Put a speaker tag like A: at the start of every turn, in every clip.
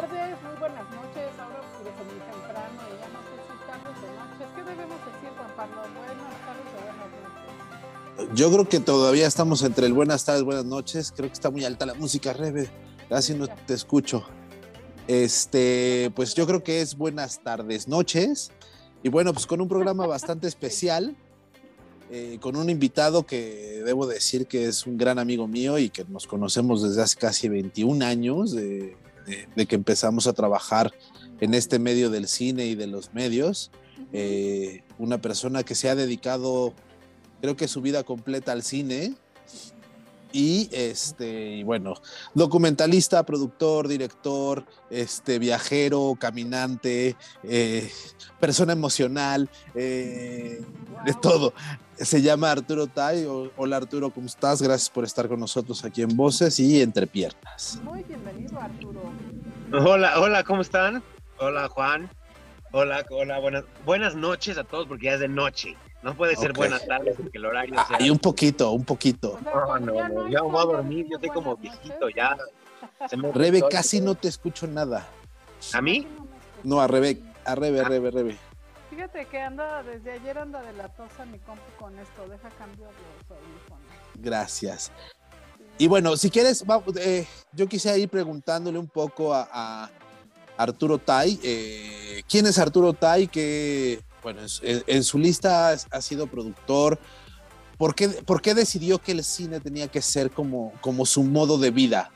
A: tardes, muy buenas noches. Ahora oscurece muy temprano y ya no sé si tardes o noches. ¿Qué debemos decir, Juan Pablo? Buenas tardes o buenas noches.
B: Yo creo que todavía estamos entre el buenas tardes, buenas noches. Creo que está muy alta la música, Rebe. Casi no te escucho. Este, pues yo creo que es buenas tardes, noches. Y bueno, pues con un programa bastante especial, eh, con un invitado que debo decir que es un gran amigo mío y que nos conocemos desde hace casi 21 años, de, de, de que empezamos a trabajar en este medio del cine y de los medios. Eh, una persona que se ha dedicado, creo que su vida completa al cine. Y este, y bueno, documentalista, productor, director, este, viajero, caminante, eh, persona emocional, eh, de todo. Se llama Arturo Tai. Hola Arturo, ¿cómo estás? Gracias por estar con nosotros aquí en Voces y Entre Piernas.
A: Muy bienvenido, Arturo.
C: Hola, hola, ¿cómo están? Hola Juan. Hola, hola, buenas, buenas noches a todos porque ya es de noche. No puede ser
B: Ok.
C: buenas tardes porque el horario sea...
B: Hay un poquito, un poquito.
A: Sea,
C: No, no, no, ya voy a dormir, yo estoy como viejito, ya. Se me
B: Rebe, casi no te escucho nada.
C: ¿A mí?
B: No, a Rebe, a Rebe, a Rebe, a Rebe.
A: Fíjate que anda, desde ayer anda de la tosa mi compu con esto. Deja cambio los audífonos.
B: Gracias. Y bueno, si quieres, va- eh, yo quisiera ir preguntándole un poco a, a Arturo Tai. eh, ¿Quién es Arturo Tai? Que, bueno, en, su- en- en su lista ha, ha sido productor. ¿Por qué, por qué decidió que el cine tenía que ser como, como su modo de vida?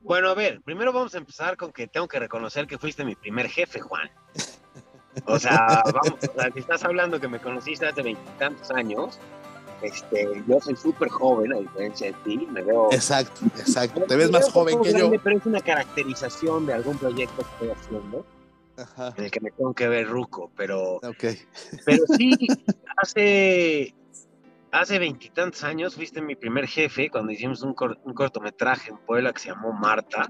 C: Bueno, a ver, primero vamos a empezar con que tengo que reconocer que fuiste mi primer jefe, Juan. O sea, vamos, o sea, si estás hablando que me conociste hace veintitantos años, este, yo soy súper joven, a diferencia de ti, me veo...
B: Exacto, exacto. Te ves más joven que yo.
C: Pero es una caracterización de algún proyecto que estoy haciendo,
B: Ajá,
C: en el que me tengo que ver ruco, pero...
B: ok.
C: Pero sí, hace hace veintitantos años fuiste mi primer jefe cuando hicimos un, cor- un cortometraje en Puebla que se llamó Marta.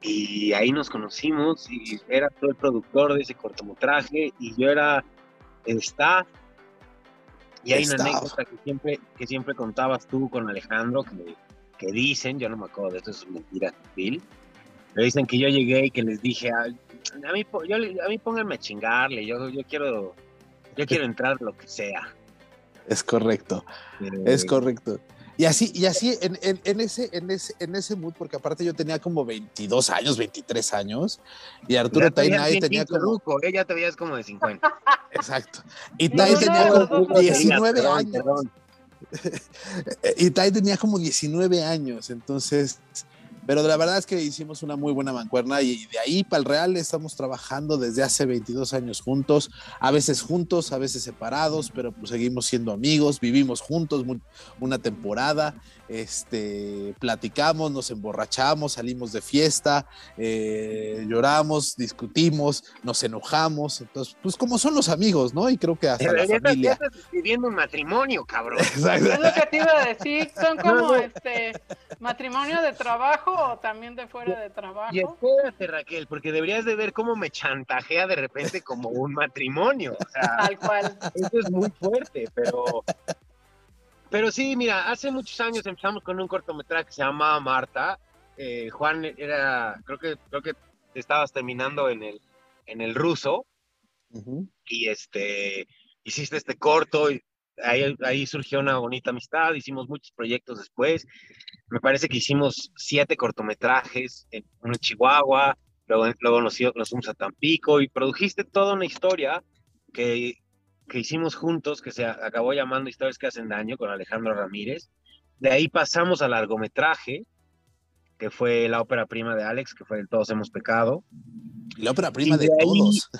C: Y ahí nos conocimos y era todo el productor de ese cortometraje y yo era el staff. Y hay una
B: Staff.
C: anécdota que siempre, que siempre contabas tú con Alejandro, que, que dicen, yo no me acuerdo de esto, es mentira, Bill, pero dicen que yo llegué y que les dije, a, a, mí, yo, a mí pónganme a chingarle, yo, yo quiero yo quiero entrar lo que sea.
B: Es correcto.
C: Eh,
B: Es correcto. Y así, y así en, en- en ese, en, ese, en ese mood, porque aparte yo tenía como 22 años, 23 años, y Arturo Tainay tenía como.
C: ruco, eh, ya te veías como de 50.
B: Exacto. Y
A: No,
B: Tai
A: no,
B: tenía
A: no,
B: como
A: no, no,
B: 19
C: Perdón,
B: años.
C: perdón.
B: Y Tai tenía como 19 años. Entonces, pero la verdad es que hicimos una muy buena mancuerna y de ahí para el Real estamos trabajando desde hace 22 años juntos, a veces juntos, a veces separados, pero pues seguimos siendo amigos, vivimos juntos una temporada, este, platicamos, nos emborrachamos, salimos de fiesta, eh, lloramos, discutimos, nos enojamos, entonces, pues como son los amigos, ¿no? Y creo que hasta la
C: Ya estás- ya
B: familia.
C: estás viviendo un matrimonio, cabrón.
B: Exacto.
A: Es lo que te iba a decir. ¿Son como
C: no.
A: este matrimonio de trabajo o también de fuera de
C: Y
A: trabajo?
C: espérate, Raquel, porque deberías de ver cómo me chantajea de repente como un matrimonio. O sea,
A: Tal cual.
C: eso es muy fuerte, pero... Pero sí, mira, hace muchos años empezamos con un cortometraje que se llamaba Marta. Eh, Juan era, creo que, creo que estabas terminando en el, en el ruso.
B: Ujú.
C: y este hiciste este corto y ahí, ahí surgió una bonita amistad, hicimos muchos proyectos después, me parece que hicimos siete cortometrajes en, en Chihuahua, luego, luego nos, nos fuimos a Tampico y produjiste toda una historia que, que hicimos juntos, que se acabó llamando Historias que hacen daño con Alejandro Ramírez, de ahí pasamos al largometraje, que fue la ópera prima de Alex, que fue el Todos hemos pecado.
B: La ópera prima de,
C: ahí-
B: todos.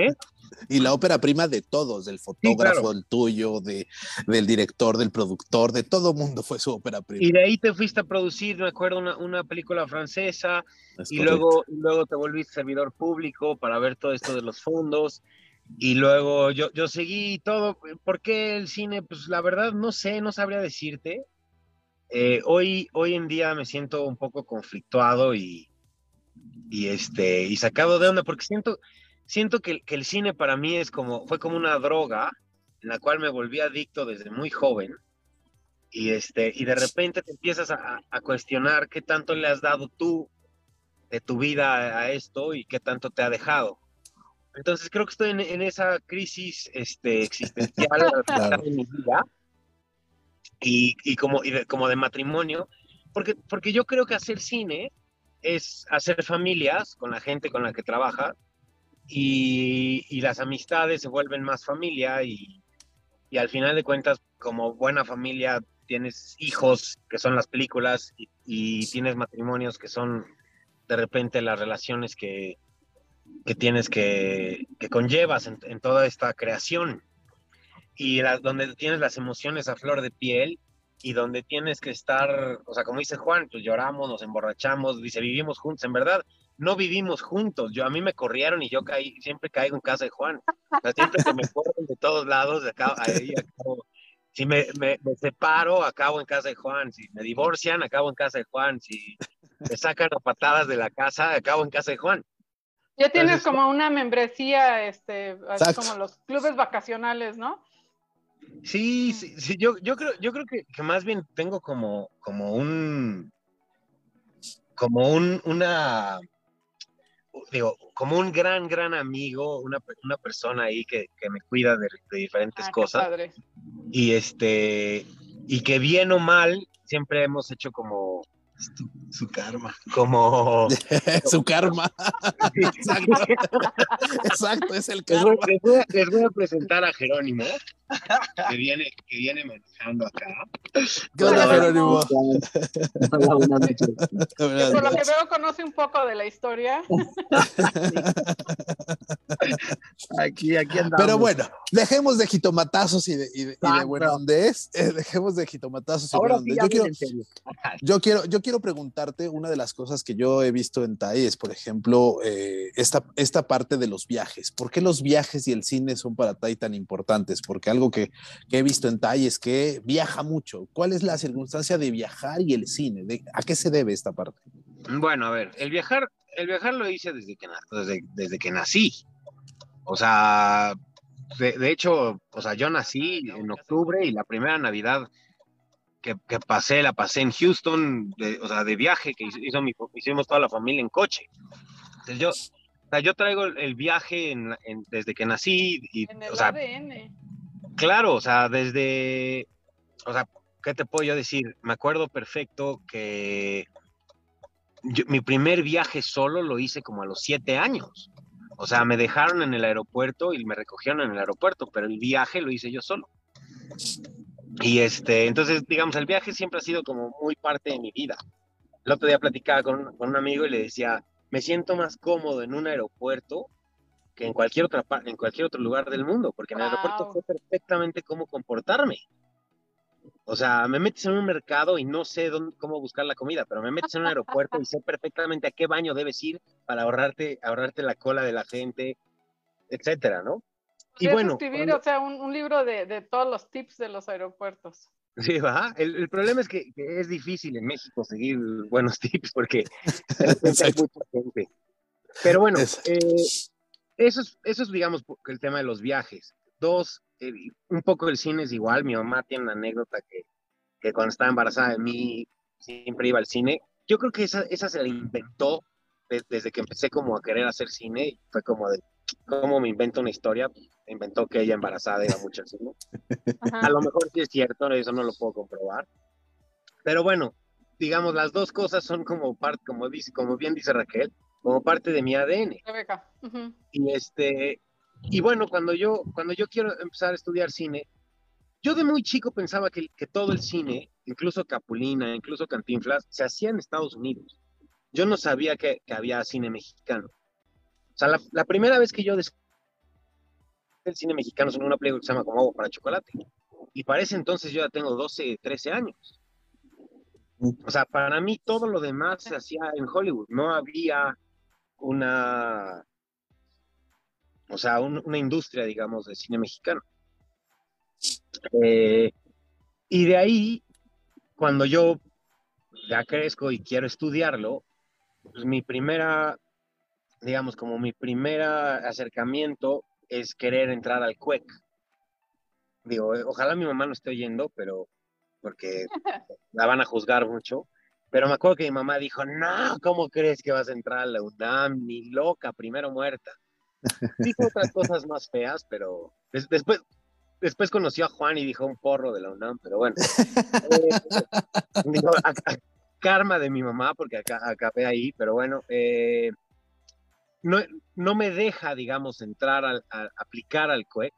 C: ¿eh?
B: Y la ópera prima de todos, del fotógrafo,
C: claro.
B: del tuyo, de, del director, del productor, de todo mundo fue su ópera prima.
C: Y de ahí te fuiste a producir, me acuerdo, una, una película francesa,
B: Es
C: y
B: correcto.
C: luego, luego te volviste servidor público para ver todo esto de los fondos. Y luego yo, yo seguí todo. ¿Por qué el cine? Pues la verdad no sé, no sabría decirte. Eh, hoy, hoy en día me siento un poco conflictuado y, y, este, y sacado de onda, porque siento, siento que, que el cine para mí es como, fue como una droga en la cual me volví adicto desde muy joven. Y, este, y de repente te empiezas a, a cuestionar qué tanto le has dado tú de tu vida a esto y qué tanto te ha dejado. Entonces creo que estoy en, en esa crisis este, existencial
B: Claro.
C: en mi vida y, y como, y de, como de matrimonio, porque, porque yo creo que hacer cine es hacer familias con la gente con la que trabaja y, y las amistades se vuelven más familia y, y al final de cuentas, como buena familia, tienes hijos que son las películas y, y tienes matrimonios que son de repente las relaciones que, que tienes que, que conllevas en, toda esta creación. Y donde tienes las emociones a flor de piel y donde tienes que estar, o sea, como dice Juan, pues lloramos, nos emborrachamos, dice, vivimos juntos, en verdad, no vivimos juntos, yo a mí me corrieron y yo caí, siempre caigo en casa de Juan, o sea, siempre que me corren de todos lados, de acá, ahí acabo, si me, me, me separo, acabo en casa de Juan, si me divorcian, acabo en casa de Juan, si me sacan a patadas de la casa, acabo en casa de Juan.
A: Ya tienes
C: Entonces-
A: como una membresía, este, así como los clubes vacacionales, ¿no?
C: Sí, sí, sí, yo, yo creo, yo creo que, que más bien tengo como, como un, como un, una, digo, como un gran, gran amigo, una, una persona ahí que, que me cuida de, de diferentes
A: Ah,
C: cosas
A: padre.
C: y este, y que bien o mal, siempre hemos hecho como,
D: Su karma.
C: como,
B: Su karma. Exacto. Exacto, es el karma.
C: les voy a- les voy a presentar a Jerónimo, que viene, que viene manejando acá.
B: ¿Qué onda,
A: Hola,
B: Jerónimo?
D: Hola, buenas noches.
A: Que
B: Buenas
A: por lo que veo conoce un poco de la historia.
D: Aquí, aquí andamos.
B: Pero bueno, dejemos de jitomatazos y de, y de, y de
D: Exacto.
B: buenondés, eh, dejemos de jitomatazos y
D: Ahora sí,
B: Yo quiero, yo, quiero, yo quiero preguntarte una de las cosas que yo he visto en Tai es, por ejemplo, eh, esta, esta parte de los viajes. ¿Por qué los viajes y el cine son para Tai tan importantes? Porque algo que, que he visto en Tai es que viaja mucho. ¿Cuál es la circunstancia de viajar y el cine? ¿De- ¿A qué se debe esta parte?
C: Bueno, a ver, el viajar, el viajar lo hice desde que, desde, desde que nací. O sea, de, de hecho, o sea, yo nací en octubre y la primera Navidad que, que pasé, la pasé en Houston, de- o sea, de viaje, que hizo, hizo mi- hicimos toda la familia en coche. Entonces yo, o sea, yo traigo el, el viaje en- en- desde que nací y,
A: En el
C: o sea,
A: ADN.
C: Claro, o sea, desde, o sea, ¿qué te puedo yo decir? Me acuerdo perfecto que yo- mi primer viaje solo lo hice como a los siete años. O sea, me dejaron en el aeropuerto y me recogieron en el aeropuerto, pero el viaje lo hice yo solo. Y este, entonces, digamos, el viaje siempre ha sido como muy parte de mi vida. El otro día platicaba con, con un amigo y le decía, me siento más cómodo en un aeropuerto que en cualquier otra en cualquier otro lugar del mundo, porque en el aeropuerto sé perfectamente cómo comportarme. O sea, me metes en un mercado y no sé dónde, cómo buscar la comida, pero me metes en un aeropuerto y sé perfectamente a qué baño debes ir para ahorrarte, ahorrarte la cola de la gente, etcétera, ¿no? Y bueno,
A: escribir,
C: cuando-
A: o sea, un, un libro de, de todos los tips de los aeropuertos.
C: Sí, ajá. El, el problema es que, que es difícil en México seguir buenos tips porque hay mucha gente. Pero bueno, eh, eso, es, eso es, digamos, el tema de los viajes. Dos, eh, un poco el cine es igual. Mi mamá tiene una anécdota que, que cuando estaba embarazada de mí siempre iba al cine. Yo creo que esa, esa se la inventó de- desde que empecé como a querer hacer cine. Fue como de, ¿cómo me invento una historia? Inventó que ella embarazada iba mucho al cine. A lo mejor sí es cierto, eso no lo puedo comprobar. Pero bueno, digamos, las dos cosas son como parte, como dice, como bien dice Raquel, como parte de mi ADN. Y este, y bueno, cuando yo, cuando yo quiero empezar a estudiar cine, yo de muy chico pensaba que, que todo el cine, incluso Capulina, incluso Cantinflas, se hacía en Estados Unidos. Yo no sabía que, que había cine mexicano. O sea, la, la primera vez que yo descubrí el cine mexicano es en una película que se llama Como agua para chocolate. Y para ese entonces yo ya tengo 12, 13 años. O sea, para mí todo lo demás se hacía en Hollywood. No había una, o sea, un- una industria, digamos, de cine mexicano. Eh, y de ahí, cuando yo ya crezco y quiero estudiarlo, pues mi primera, digamos, como mi primera acercamiento es querer entrar al CUEC. Digo, ojalá mi mamá no esté oyendo, pero porque la van a juzgar mucho. Pero me acuerdo que mi mamá dijo, no, ¿cómo crees que vas a entrar a la UNAM? Ni loca, primero muerta. Dijo otras cosas más feas, pero des- después, después conoció a Juan y dijo un porro de la UNAM, pero bueno. Eh, digo, a- a- karma de mi mamá, porque acá, acabé ahí, pero bueno, eh, no, no me deja, digamos, entrar al, a aplicar al CUEC,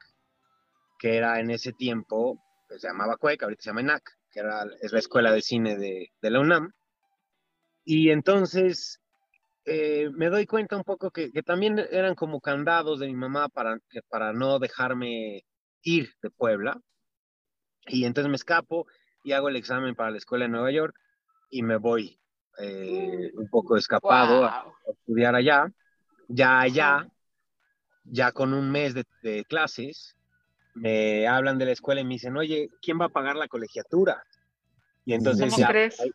C: que era en ese tiempo, pues, se llamaba CUEC, ahorita se llama ENAC, que era, es la escuela de cine de, de la UNAM. Y entonces eh, me doy cuenta un poco que, que también eran como candados de mi mamá para, que- para no dejarme ir de Puebla. Y entonces me escapo y hago el examen para la escuela de Nueva York y me voy eh, un poco escapado a, estudiar allá. Ya allá, ya con un mes de, de clases, me hablan de la escuela y me dicen, oye, ¿quién va a pagar la colegiatura? Y entonces
A: ¿Cómo
C: ya, ahí,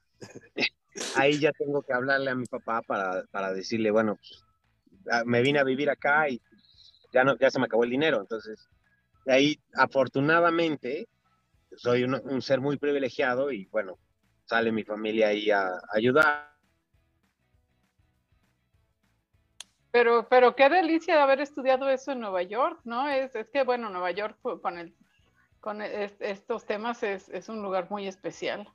C: ahí ya tengo que hablarle a mi papá para, para decirle, bueno, pues, ah, me vine a vivir acá y ya, no, ya se me acabó el dinero. Entonces, ahí, afortunadamente, soy un, ser muy privilegiado y bueno, sale mi familia ahí a, ayudar.
A: Pero, pero qué delicia de haber estudiado eso en Nueva York, ¿no? Es, es que, bueno, Nueva York con, el, con es- estos temas es, es un lugar muy especial.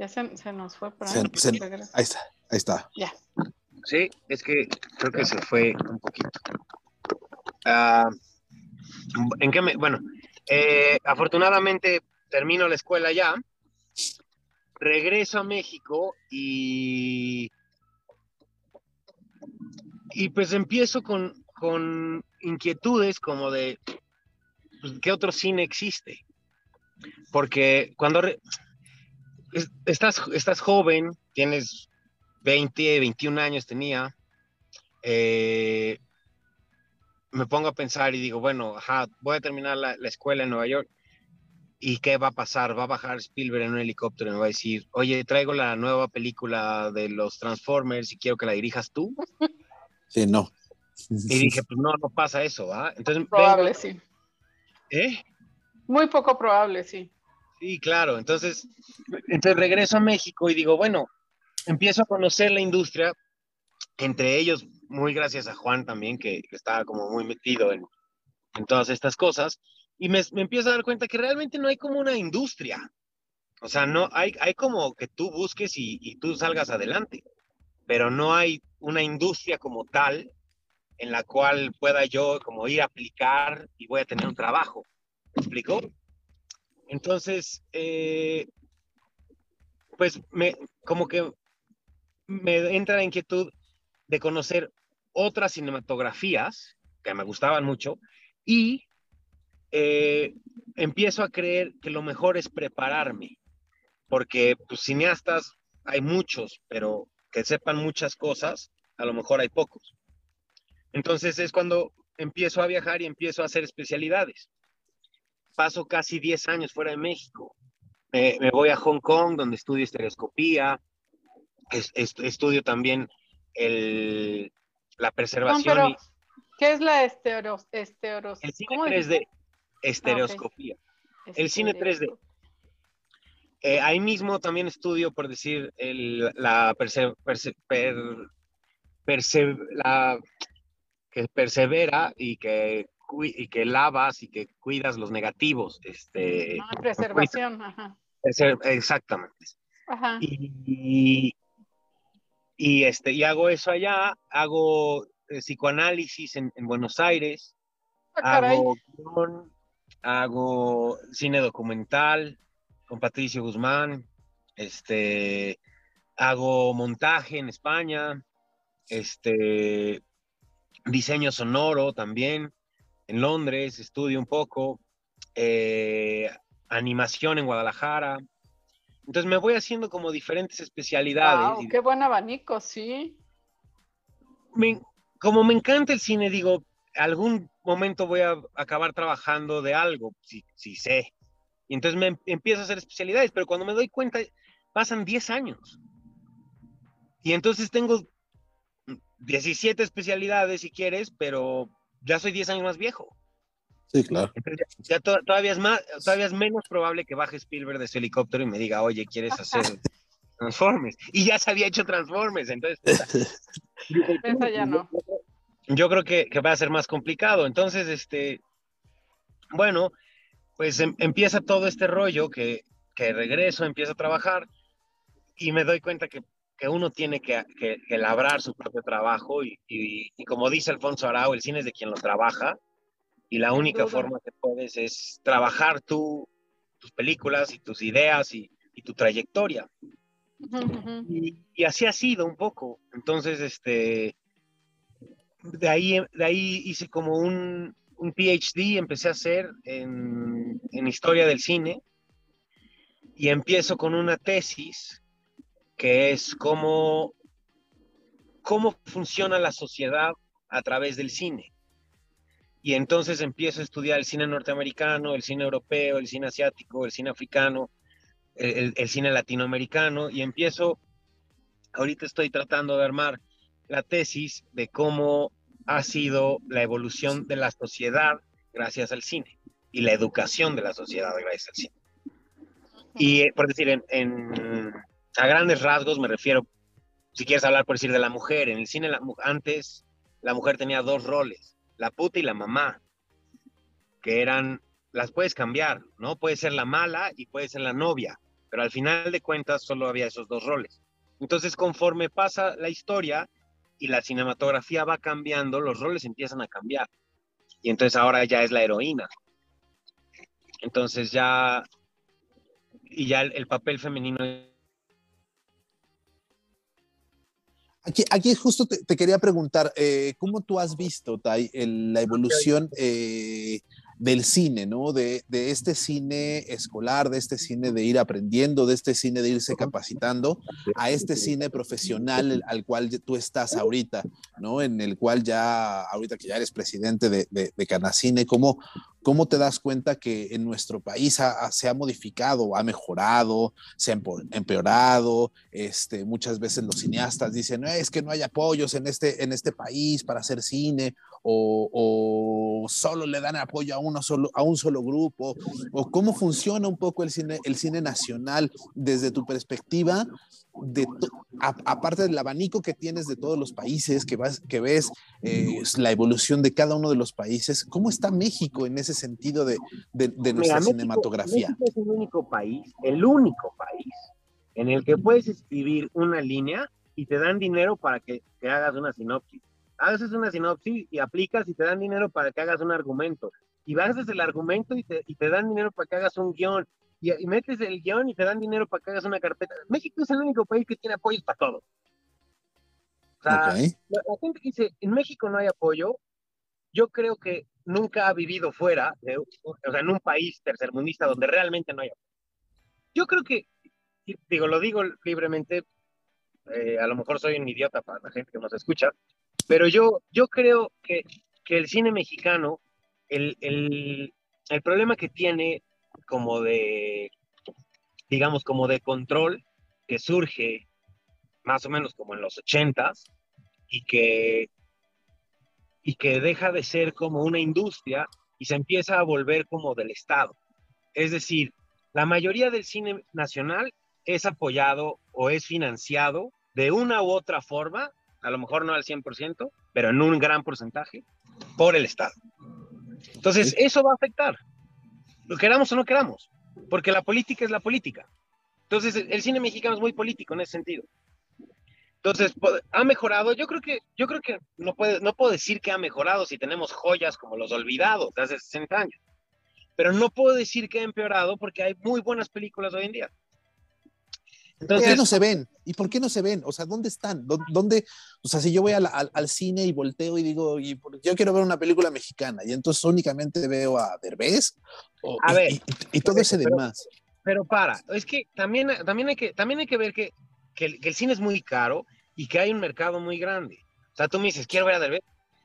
A: Ya se, se nos fue, pero
B: Se- se- ahí está, ahí está.
A: Ya.
C: Sí, es que creo que se fue un poquito. Ah, ¿En qué me.? Bueno, eh, afortunadamente termino la escuela ya, regreso a México y. Y pues empiezo con, con inquietudes como de. pues, ¿Qué otro cine existe? Porque cuando re- es- estás, estás joven, tienes 20, 21 años tenía, eh, me pongo a pensar y digo, bueno, ajá, voy a terminar la, la escuela en Nueva York. ¿Y qué va a pasar? Va a bajar Spielberg en un helicóptero y me va a decir, oye, traigo la nueva película de los Transformers y quiero que la dirijas tú.
B: Sí, no.
C: Y dije, pues no, no pasa eso. Entonces,
A: Probable,
C: vengo-
A: sí.
C: ¿eh?
A: Muy poco probable, sí.
C: Sí, claro. Entonces, entonces regreso a México y digo, bueno, empiezo a conocer la industria, entre ellos, muy gracias a Juan también, que estaba como muy metido en, en todas estas cosas, y me, empiezo a dar cuenta que realmente no hay como una industria. O sea, no hay, hay como que tú busques y, y tú salgas adelante, pero no hay una industria como tal en la cual pueda yo como ir a aplicar y voy a tener un trabajo. ¿Me explico? Entonces, eh, pues como que me entra la inquietud de conocer otras cinematografías que me gustaban mucho y eh, empiezo a creer que lo mejor es prepararme, porque pues, cineastas hay muchos, pero que sepan muchas cosas, a lo mejor hay pocos. Entonces es cuando empiezo a viajar y empiezo a hacer especialidades. Paso casi 10 años fuera de México. Me, me voy a Hong Kong, donde estudio estereoscopía, es- es- estudio también el, la
A: No,
C: preservación
A: pero,
C: y
A: ¿qué es la esteros, esteros,
C: el cine
A: ¿cómo
C: 3D,
A: dijiste?
C: estereoscopía. el cine 3D.
A: Estereoscopia.
C: Eh, ahí mismo también estudio, por decir, el, la, perse- perse- per- perse- la que persevera y que, y que lavas y que cuidas los negativos. Este,
A: Ah, preservación, ajá.
C: exactamente.
A: Ajá.
C: Y, y, este, y hago eso allá, hago eh, psicoanálisis en, en Buenos Aires,
A: Ah,
C: hago guion, hago cine documental con Patricio Guzmán, este, hago montaje en España, este, diseño sonoro también en Londres, estudio un poco, eh, animación en Guadalajara. Entonces me voy haciendo como diferentes especialidades. Y-
A: qué buen abanico, sí.
C: me- como me encanta el cine, digo, algún momento voy a acabar trabajando de algo, si, si sé. Y entonces me em- empiezo a hacer especialidades, pero cuando me doy cuenta, pasan 10 años. Y entonces tengo 17 especialidades, si quieres, pero ya soy 10 años más viejo.
B: Sí, claro.
C: Entonces ya, ya to- todavía, es más, todavía es menos probable que baje Spielberg de su helicóptero y me diga, oye, ¿quieres hacer Transformers. Y ya se había hecho Transformers, entonces.
A: Esa ya no.
C: Yo creo que, que va a ser más complicado. Entonces, este, bueno, pues em- empieza todo este rollo que, que regreso, empiezo a trabajar y me doy cuenta que, que uno tiene que, que- que labrar su propio trabajo y, y- y como dice Alfonso Arau, el cine es de quien lo trabaja y la única forma que puedes es trabajar tú, tus películas y tus ideas y, y tu trayectoria. Y así ha sido un poco. Entonces, este, de ahí, de ahí hice como un, un PhD, empecé a hacer en, en historia del cine y empiezo con una tesis que es cómo, cómo funciona la sociedad a través del cine. Y entonces empiezo a estudiar el cine norteamericano, el cine europeo, el cine asiático, el cine africano, el, cine latinoamericano y empiezo, ahorita estoy tratando de armar la tesis de cómo ha sido la evolución de la sociedad gracias al cine y la educación de la sociedad gracias al cine. Y eh, por decir, en- a grandes rasgos me refiero, si quieres hablar por decir de la mujer, en el cine antes la mujer tenía dos roles, la puta y la mamá, que eran, las puedes cambiar, ¿no? Puede ser la mala y puede ser la novia, pero al final de cuentas solo había esos dos roles. Entonces, conforme pasa la historia y la cinematografía va cambiando, los roles empiezan a cambiar. Y entonces ahora ya es la heroína. Entonces ya, y ya el, el papel femenino
B: Aquí, aquí justo te, te quería preguntar, eh, ¿cómo tú has visto, Tai, el- la evolución eh, del cine, ¿no? De, de este cine escolar, de este cine de ir aprendiendo, de este cine de irse capacitando, a este cine profesional al cual tú estás ahorita, ¿no? En el cual ya, ahorita que ya eres presidente de, de, de Canacine, ¿cómo, ¿cómo te das cuenta que en nuestro país ha- ha- se ha modificado, ha mejorado, se ha empeorado? Este, muchas veces los cineastas dicen, "No, es que no hay apoyos en este, en este país para hacer cine, o, o solo le dan apoyo a, uno solo, a un solo grupo, o cómo funciona un poco el cine, el cine nacional desde tu perspectiva, de aparte del abanico que tienes de todos los países, que, vas, que ves eh, la evolución de cada uno de los países, ¿cómo está México en ese sentido de, de- de nuestra
C: Mira, México-
B: cinematografía?
C: México es el único país, el único país en el que puedes escribir una línea y te dan dinero para que, que hagas una sinopsis. Haces una sinopsis y aplicas y te dan dinero para que hagas un argumento. Y haces el argumento y te, y te dan dinero para que hagas un guion. Y, y metes el guion y te dan dinero para que hagas una carpeta. México es el único país que tiene apoyos para todo. O sea,
B: Ok.
C: la, la gente que dice, en México no hay apoyo, yo creo que nunca ha vivido fuera, de, o sea, en un país tercermundista donde realmente no hay apoyo. Yo creo que, digo, lo digo libremente, eh, a lo mejor soy un idiota para la gente que nos escucha, pero yo, yo creo que, que el cine mexicano, el, el, el problema que tiene como de, digamos, como de control, que surge más o menos como en los ochentas, y que, y que deja de ser como una industria y se empieza a volver como del Estado. Es decir, la mayoría del cine nacional es apoyado o es financiado de una u otra forma, a lo mejor no al 100%, pero en un gran porcentaje, por el Estado. Entonces, eso va a afectar, lo queramos o no queramos, porque la política es la política. Entonces, el, cine mexicano es muy político en ese sentido. Entonces, ¿ha mejorado? Yo creo que, yo creo que no, puede, no puedo decir que ha mejorado si tenemos joyas como Los Olvidados de hace 60 años. Pero no puedo decir que ha empeorado porque hay muy buenas películas hoy en día.
B: ¿Por qué no se ven? ¿Y por qué no se ven? O sea, ¿dónde están? ¿Dó- ¿Dónde? O sea, si yo voy al, al- al cine y volteo y digo, y por- yo quiero ver una película mexicana y entonces únicamente veo a Derbez o-
C: A
B: y,
C: ver,
B: y- y todo ese
C: pero-
B: demás.
C: pero para, es que también, también, hay, que, también hay que ver que, que, el, que el cine es muy caro y que hay un mercado muy grande. O sea, tú me dices, quiero ver a Derbez.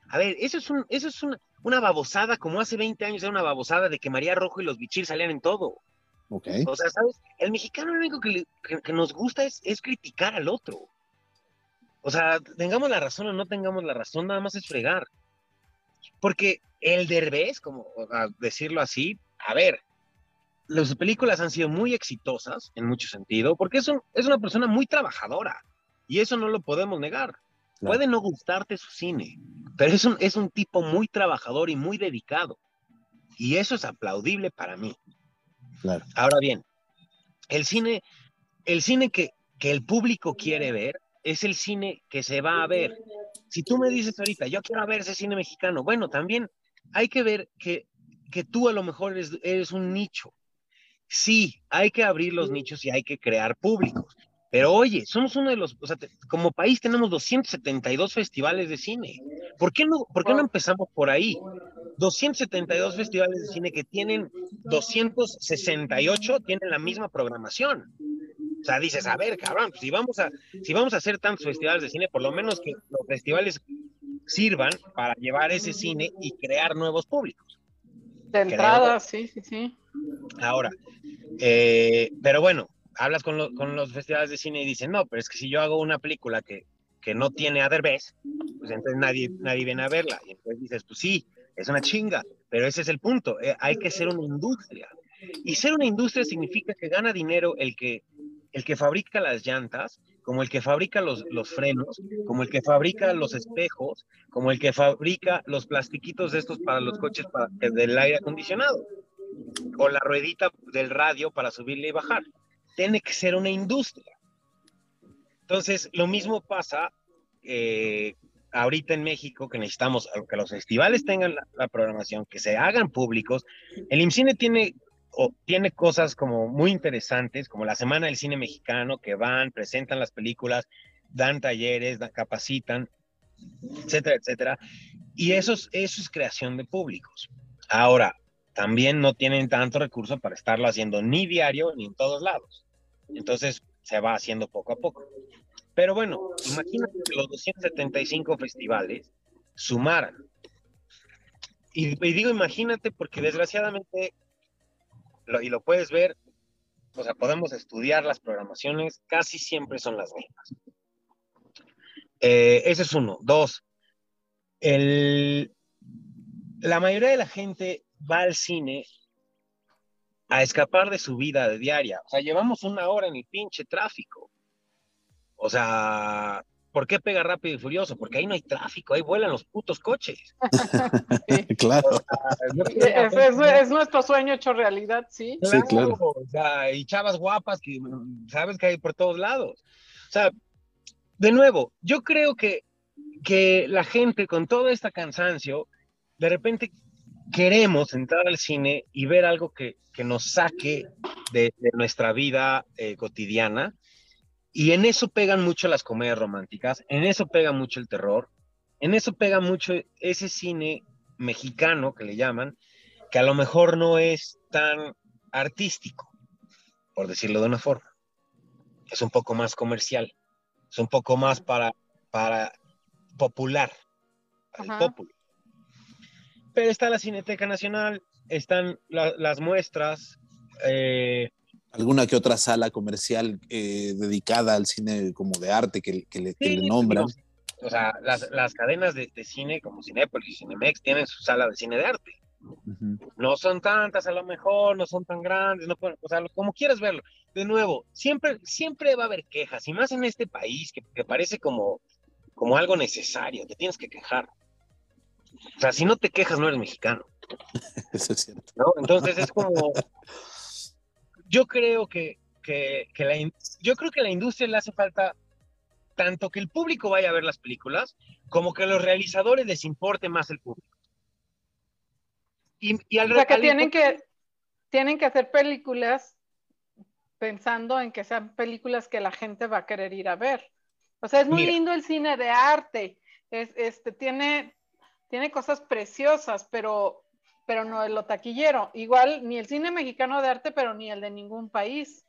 C: A ver, eso es, un, eso es una, una babosada, como hace 20 años era una babosada de que María Rojo y los Bichir salían en todo.
B: Ok.
C: O sea, ¿sabes? El mexicano lo único que, le- que- que nos gusta es, es criticar al otro. O sea, tengamos la razón o no tengamos la razón, nada más es fregar. Porque el derbez, como a decirlo así, a ver, las películas han sido muy exitosas en mucho sentido, porque es, un- es una persona muy trabajadora y eso no lo podemos negar.
B: Claro.
C: Puede no gustarte su cine, pero es un, es un tipo muy trabajador y muy dedicado. Y eso es aplaudible para mí.
B: Claro.
C: Ahora bien, el cine, el cine que, que el público quiere ver es el cine que se va a ver. Si tú me dices ahorita, yo quiero ver ese cine mexicano, bueno, también hay que ver que, que tú a lo mejor eres, eres un nicho. Sí, hay que abrir los nichos y hay que crear públicos. Pero oye, somos uno de los, o sea, te- como país tenemos 272 festivales de cine. ¿Por qué no, por qué no empezamos por ahí? 272 festivales de cine que tienen 268 tienen la misma programación. O sea, dices, a ver, cabrón, pues si vamos a, si vamos a hacer tantos festivales de cine, por lo menos que los festivales sirvan para llevar ese cine y crear nuevos públicos.
A: De entrada, sí, sí, sí.
C: Ahora, eh, pero bueno, hablas con, lo- con los festivales de cine y dicen, no, pero es que si yo hago una película que, que no tiene a Derbez, pues entonces nadie, nadie viene a verla. Y entonces dices, pues sí, es una chinga, pero ese es el punto, eh, hay que ser una industria. Y ser una industria significa que gana dinero el que, el que fabrica las llantas, como el que fabrica los, los frenos, como el que fabrica los espejos, como el que fabrica los plastiquitos de estos para los coches para, del aire acondicionado, o la ruedita del radio para subirle y bajar. Tiene que ser una industria. Entonces, lo mismo pasa eh, ahorita en México, que necesitamos que los festivales tengan la, programación, que se hagan públicos. El IMCINE tiene o tiene cosas como muy interesantes, como la Semana del Cine Mexicano, que van, presentan las películas, dan talleres, da- capacitan, etcétera, etcétera. Y eso es, eso es creación de públicos. Ahora, también no tienen tanto recurso para estarlo haciendo ni diario ni en todos lados. Entonces, se va haciendo poco a poco. Pero bueno, imagínate que los 275 festivales sumaran. Y, digo imagínate porque desgraciadamente y lo puedes ver, o sea, podemos estudiar las programaciones, casi siempre son las mismas. Eh, ese es uno. Dos, el, la mayoría de la gente va al cine a escapar de su vida de diaria. O sea, llevamos una hora en el pinche tráfico. O sea, ¿por qué pega rápido y furioso? Porque ahí no hay tráfico, ahí vuelan los putos coches.
B: claro.
A: Sí, es nuestro sueño hecho realidad, sí.
B: Sí, claro.
C: O sea, y chavas guapas que mm, sabes que hay por todos lados. O sea, de nuevo, yo creo que, que la gente con todo este cansancio, de repente queremos entrar al cine y ver algo que, que nos saque de, de nuestra vida eh, cotidiana. Y en eso pegan mucho las comedias románticas, en eso pega mucho el terror, en eso pega mucho ese cine mexicano que le llaman, que a lo mejor no es tan artístico, por decirlo de una forma. Es un poco más comercial, es un poco más para, para popular, para el popular. Pero está la Cineteca Nacional, están la- las muestras, eh,
B: Alguna que otra sala comercial eh, dedicada al cine como de arte que, que le, que
C: Sí,
B: le nombran.
C: o sea, las, las cadenas de, de cine como Cinépolis y Cinemex tienen su sala de cine de arte. No son tantas a lo mejor, no son tan grandes, no pueden- o sea, como quieras verlo. De nuevo, siempre, siempre va a haber quejas, y más en este país que, que parece como, como algo necesario, te tienes que quejar. O sea, si no te quejas, no eres mexicano,
B: Eso es cierto.
C: ¿no? Entonces es como, yo creo que, que, que la, in- yo creo que la industria le hace falta tanto que el público vaya a ver las películas, como que a los realizadores les importe más el público. Y, y al
A: O sea, que tienen que, tienen que hacer películas pensando en que sean películas que la gente va a querer ir a ver. O sea, es muy
C: Mira.
A: lindo el cine de arte. Es, este, tiene, tiene cosas preciosas, pero, pero no de lo taquillero. Igual ni el cine mexicano de arte, pero ni el de ningún país.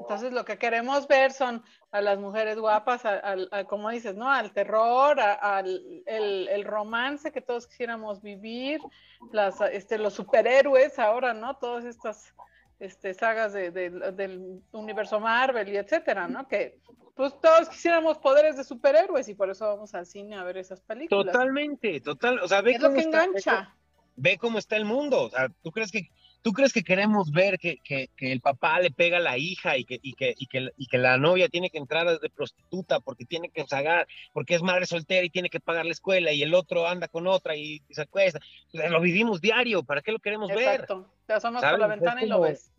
A: Entonces lo que queremos ver son a las mujeres guapas, al- como dices, ¿no? Al terror, al el romance que todos quisiéramos vivir, las, este, los superhéroes ahora, ¿no? Todas estas este, sagas de- de- del universo Marvel y etcétera, ¿no? Que pues todos quisiéramos poderes de superhéroes y por eso vamos al cine a ver esas películas.
C: Totalmente, total. O sea, ve
A: es lo
C: cómo,
A: que
C: está, ve,
A: engancha.
C: cómo- ve cómo está el mundo. O sea, ¿tú crees que, ¿Tú crees que queremos ver que, que, que el papá le pega a la hija y que, y, que, y, que, y que la novia tiene que entrar de prostituta porque tiene que pagar, porque es madre soltera y tiene que pagar la escuela y el otro anda con otra y, se acuesta? lo vivimos diario, ¿para qué lo queremos ver?
A: Exacto, te asomas por la ventana y lo ves.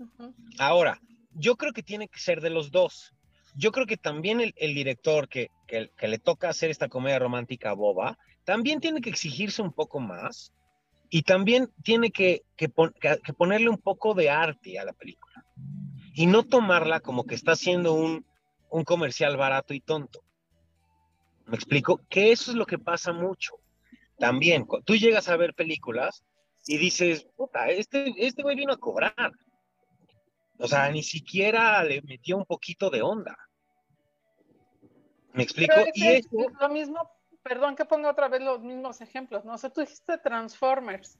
C: Ahora, yo creo que tiene que ser de los dos. Yo creo que también el, el director que, que, que le toca hacer esta comedia romántica boba, también tiene que exigirse un poco más y también tiene que, que, que, ponerle un poco de arte a la película y no tomarla como que está haciendo un, un comercial barato y tonto. ¿Me explico? Que eso es lo que pasa mucho. También, tú llegas a ver películas y dices, puta, este, este güey vino a cobrar. O sea, ni siquiera le metió un poquito de onda. ¿Me explico?
A: y es lo mismo perdón que ponga otra vez los mismos ejemplos, ¿no? O sea, tú dijiste Transformers,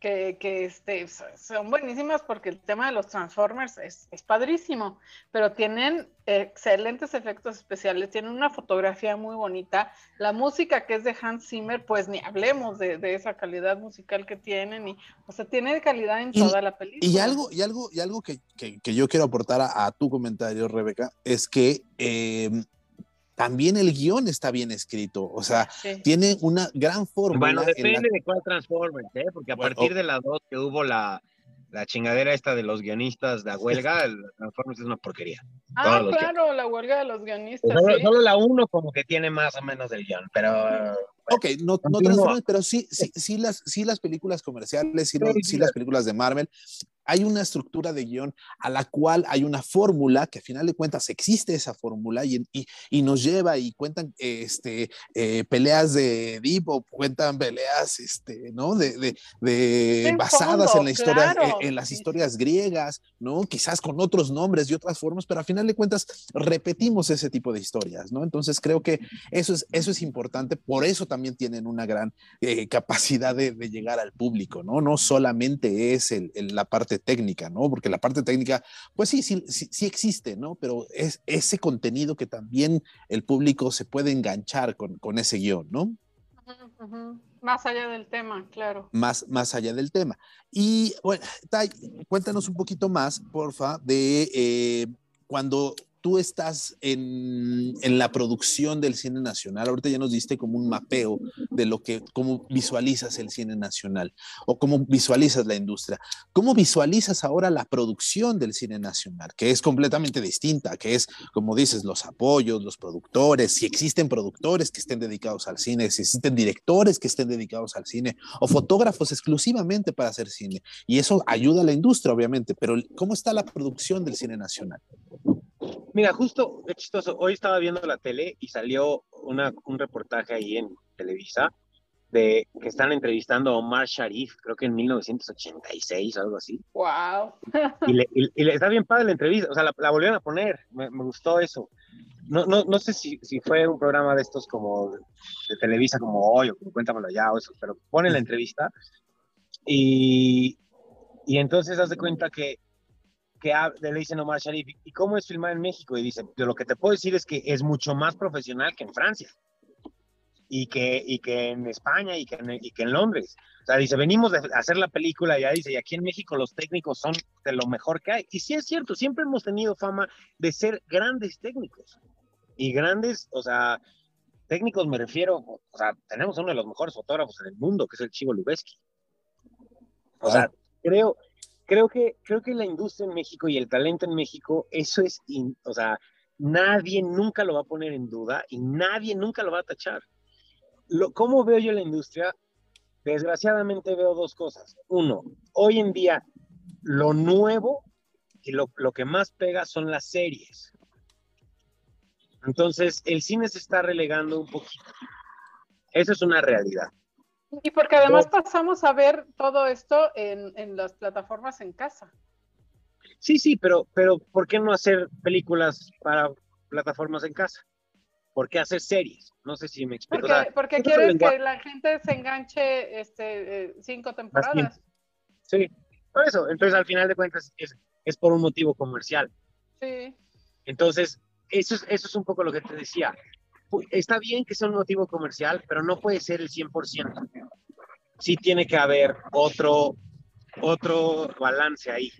A: que, que este, son buenísimas porque el tema de los Transformers es, es, padrísimo, pero tienen excelentes efectos especiales, tienen una fotografía muy bonita, la música que es de Hans Zimmer, pues ni hablemos de, de esa calidad musical que tienen, y, o sea, tiene calidad en
B: y,
A: toda la película.
B: Y algo, y algo, y algo que, que, que yo quiero aportar a, a, tu comentario, Rebeca, es que... Eh, también el guion está bien escrito, o sea, sí. tiene una gran fórmula.
C: Bueno, depende la... de cuál Transformers, ¿eh? porque a bueno, partir de la dos que hubo la, la chingadera esta de los guionistas, la huelga, el Transformers es una porquería.
A: Ah, claro, la huelga de los guionistas.
C: Solo,
A: ¿sí?
C: solo, la uno como que tiene más o menos del guion, pero... Bueno,
B: ok, no, no Transformers, pero sí, sí, sí, las, sí las películas comerciales, sí, sí, sí las películas de Marvel, hay una estructura de guion a la cual hay una fórmula que a final de cuentas existe esa fórmula y, y, y, nos lleva y cuentan este, eh, peleas de Deep o cuentan peleas este, ¿no? de, de, de basadas fondo, en, la historia, claro. en, en, las historias griegas, ¿no? quizás con otros nombres y otras formas, pero a final de cuentas repetimos ese tipo de historias. ¿no? Entonces creo que eso es, eso es importante, por eso también tienen una gran eh, capacidad de, de, llegar al público, ¿no? no solamente es el, el, la parte técnica, ¿no? Porque la parte técnica, pues sí, sí, sí, sí, existe, ¿no? Pero es ese contenido que también el público se puede enganchar con, con ese guion, ¿no?
A: Uh -huh. Más allá del tema, claro.
B: Más, más allá del tema. Y bueno, Tai, cuéntanos un poquito más, porfa, de eh, cuando tú estás en, en, la producción del cine nacional, ahorita ya nos diste como un mapeo de lo que, cómo visualizas el cine nacional o cómo visualizas la industria. ¿Cómo visualizas ahora la producción del cine nacional? Que es completamente distinta, que es, como dices, los apoyos, los productores, si existen productores que estén dedicados al cine, si existen directores que estén dedicados al cine o fotógrafos exclusivamente para hacer cine. Y eso ayuda a la industria, obviamente, pero ¿cómo está la producción del cine nacional?
C: Mira, justo, es chistoso, hoy estaba viendo la tele y salió una, un reportaje ahí en Televisa de que están entrevistando a Omar Sharif, creo que en 1986, algo así.
A: ¡Wow!
C: y, le, y, y le, está bien padre la entrevista, o sea, la, la volvieron a poner, me, me, gustó eso. No, no, no sé si, si fue un programa de estos como de, de Televisa, como hoy, o como Cuéntamelo ya, o eso, pero ponen la entrevista y, y entonces haz de cuenta que que le dicen Omar Sharif, ¿y cómo es filmar en México? Y dice, lo que te puedo decir es que es mucho más profesional que en Francia, y que, y que en España, y que en, y que en Londres. O sea, dice, venimos de hacer la película, ya dice, y aquí en México los técnicos son de lo mejor que hay. Y sí es cierto, siempre hemos tenido fama de ser grandes técnicos. Y grandes, o sea, técnicos me refiero, o sea, tenemos uno de los mejores fotógrafos en el mundo, que es el Chivo Lubeski. O sea, creo, creo que, creo que la industria en México y el talento en México, eso es, o sea, nadie nunca lo va a poner en duda y nadie nunca lo va a tachar. Lo, ¿Cómo veo yo la industria? Desgraciadamente veo dos cosas. Uno, hoy en día lo nuevo y lo, lo que más pega son las series. Entonces, el cine se está relegando un poquito. Eso es una realidad.
A: Y porque además pasamos a ver todo esto en, en, las plataformas en casa.
C: Sí, sí, pero, pero ¿por qué no hacer películas para plataformas en casa? ¿Por qué hacer series? No sé si me explico.
A: Porque, o sea, porque quieres que la gente se enganche este, eh, cinco temporadas.
C: Sí, por eso. Entonces, al final de cuentas, es, es por un motivo comercial.
A: Sí.
C: Entonces, eso es, eso es un poco lo que te decía está bien que sea un motivo comercial, pero no puede ser el 100%. Sí tiene que haber otro, otro balance ahí.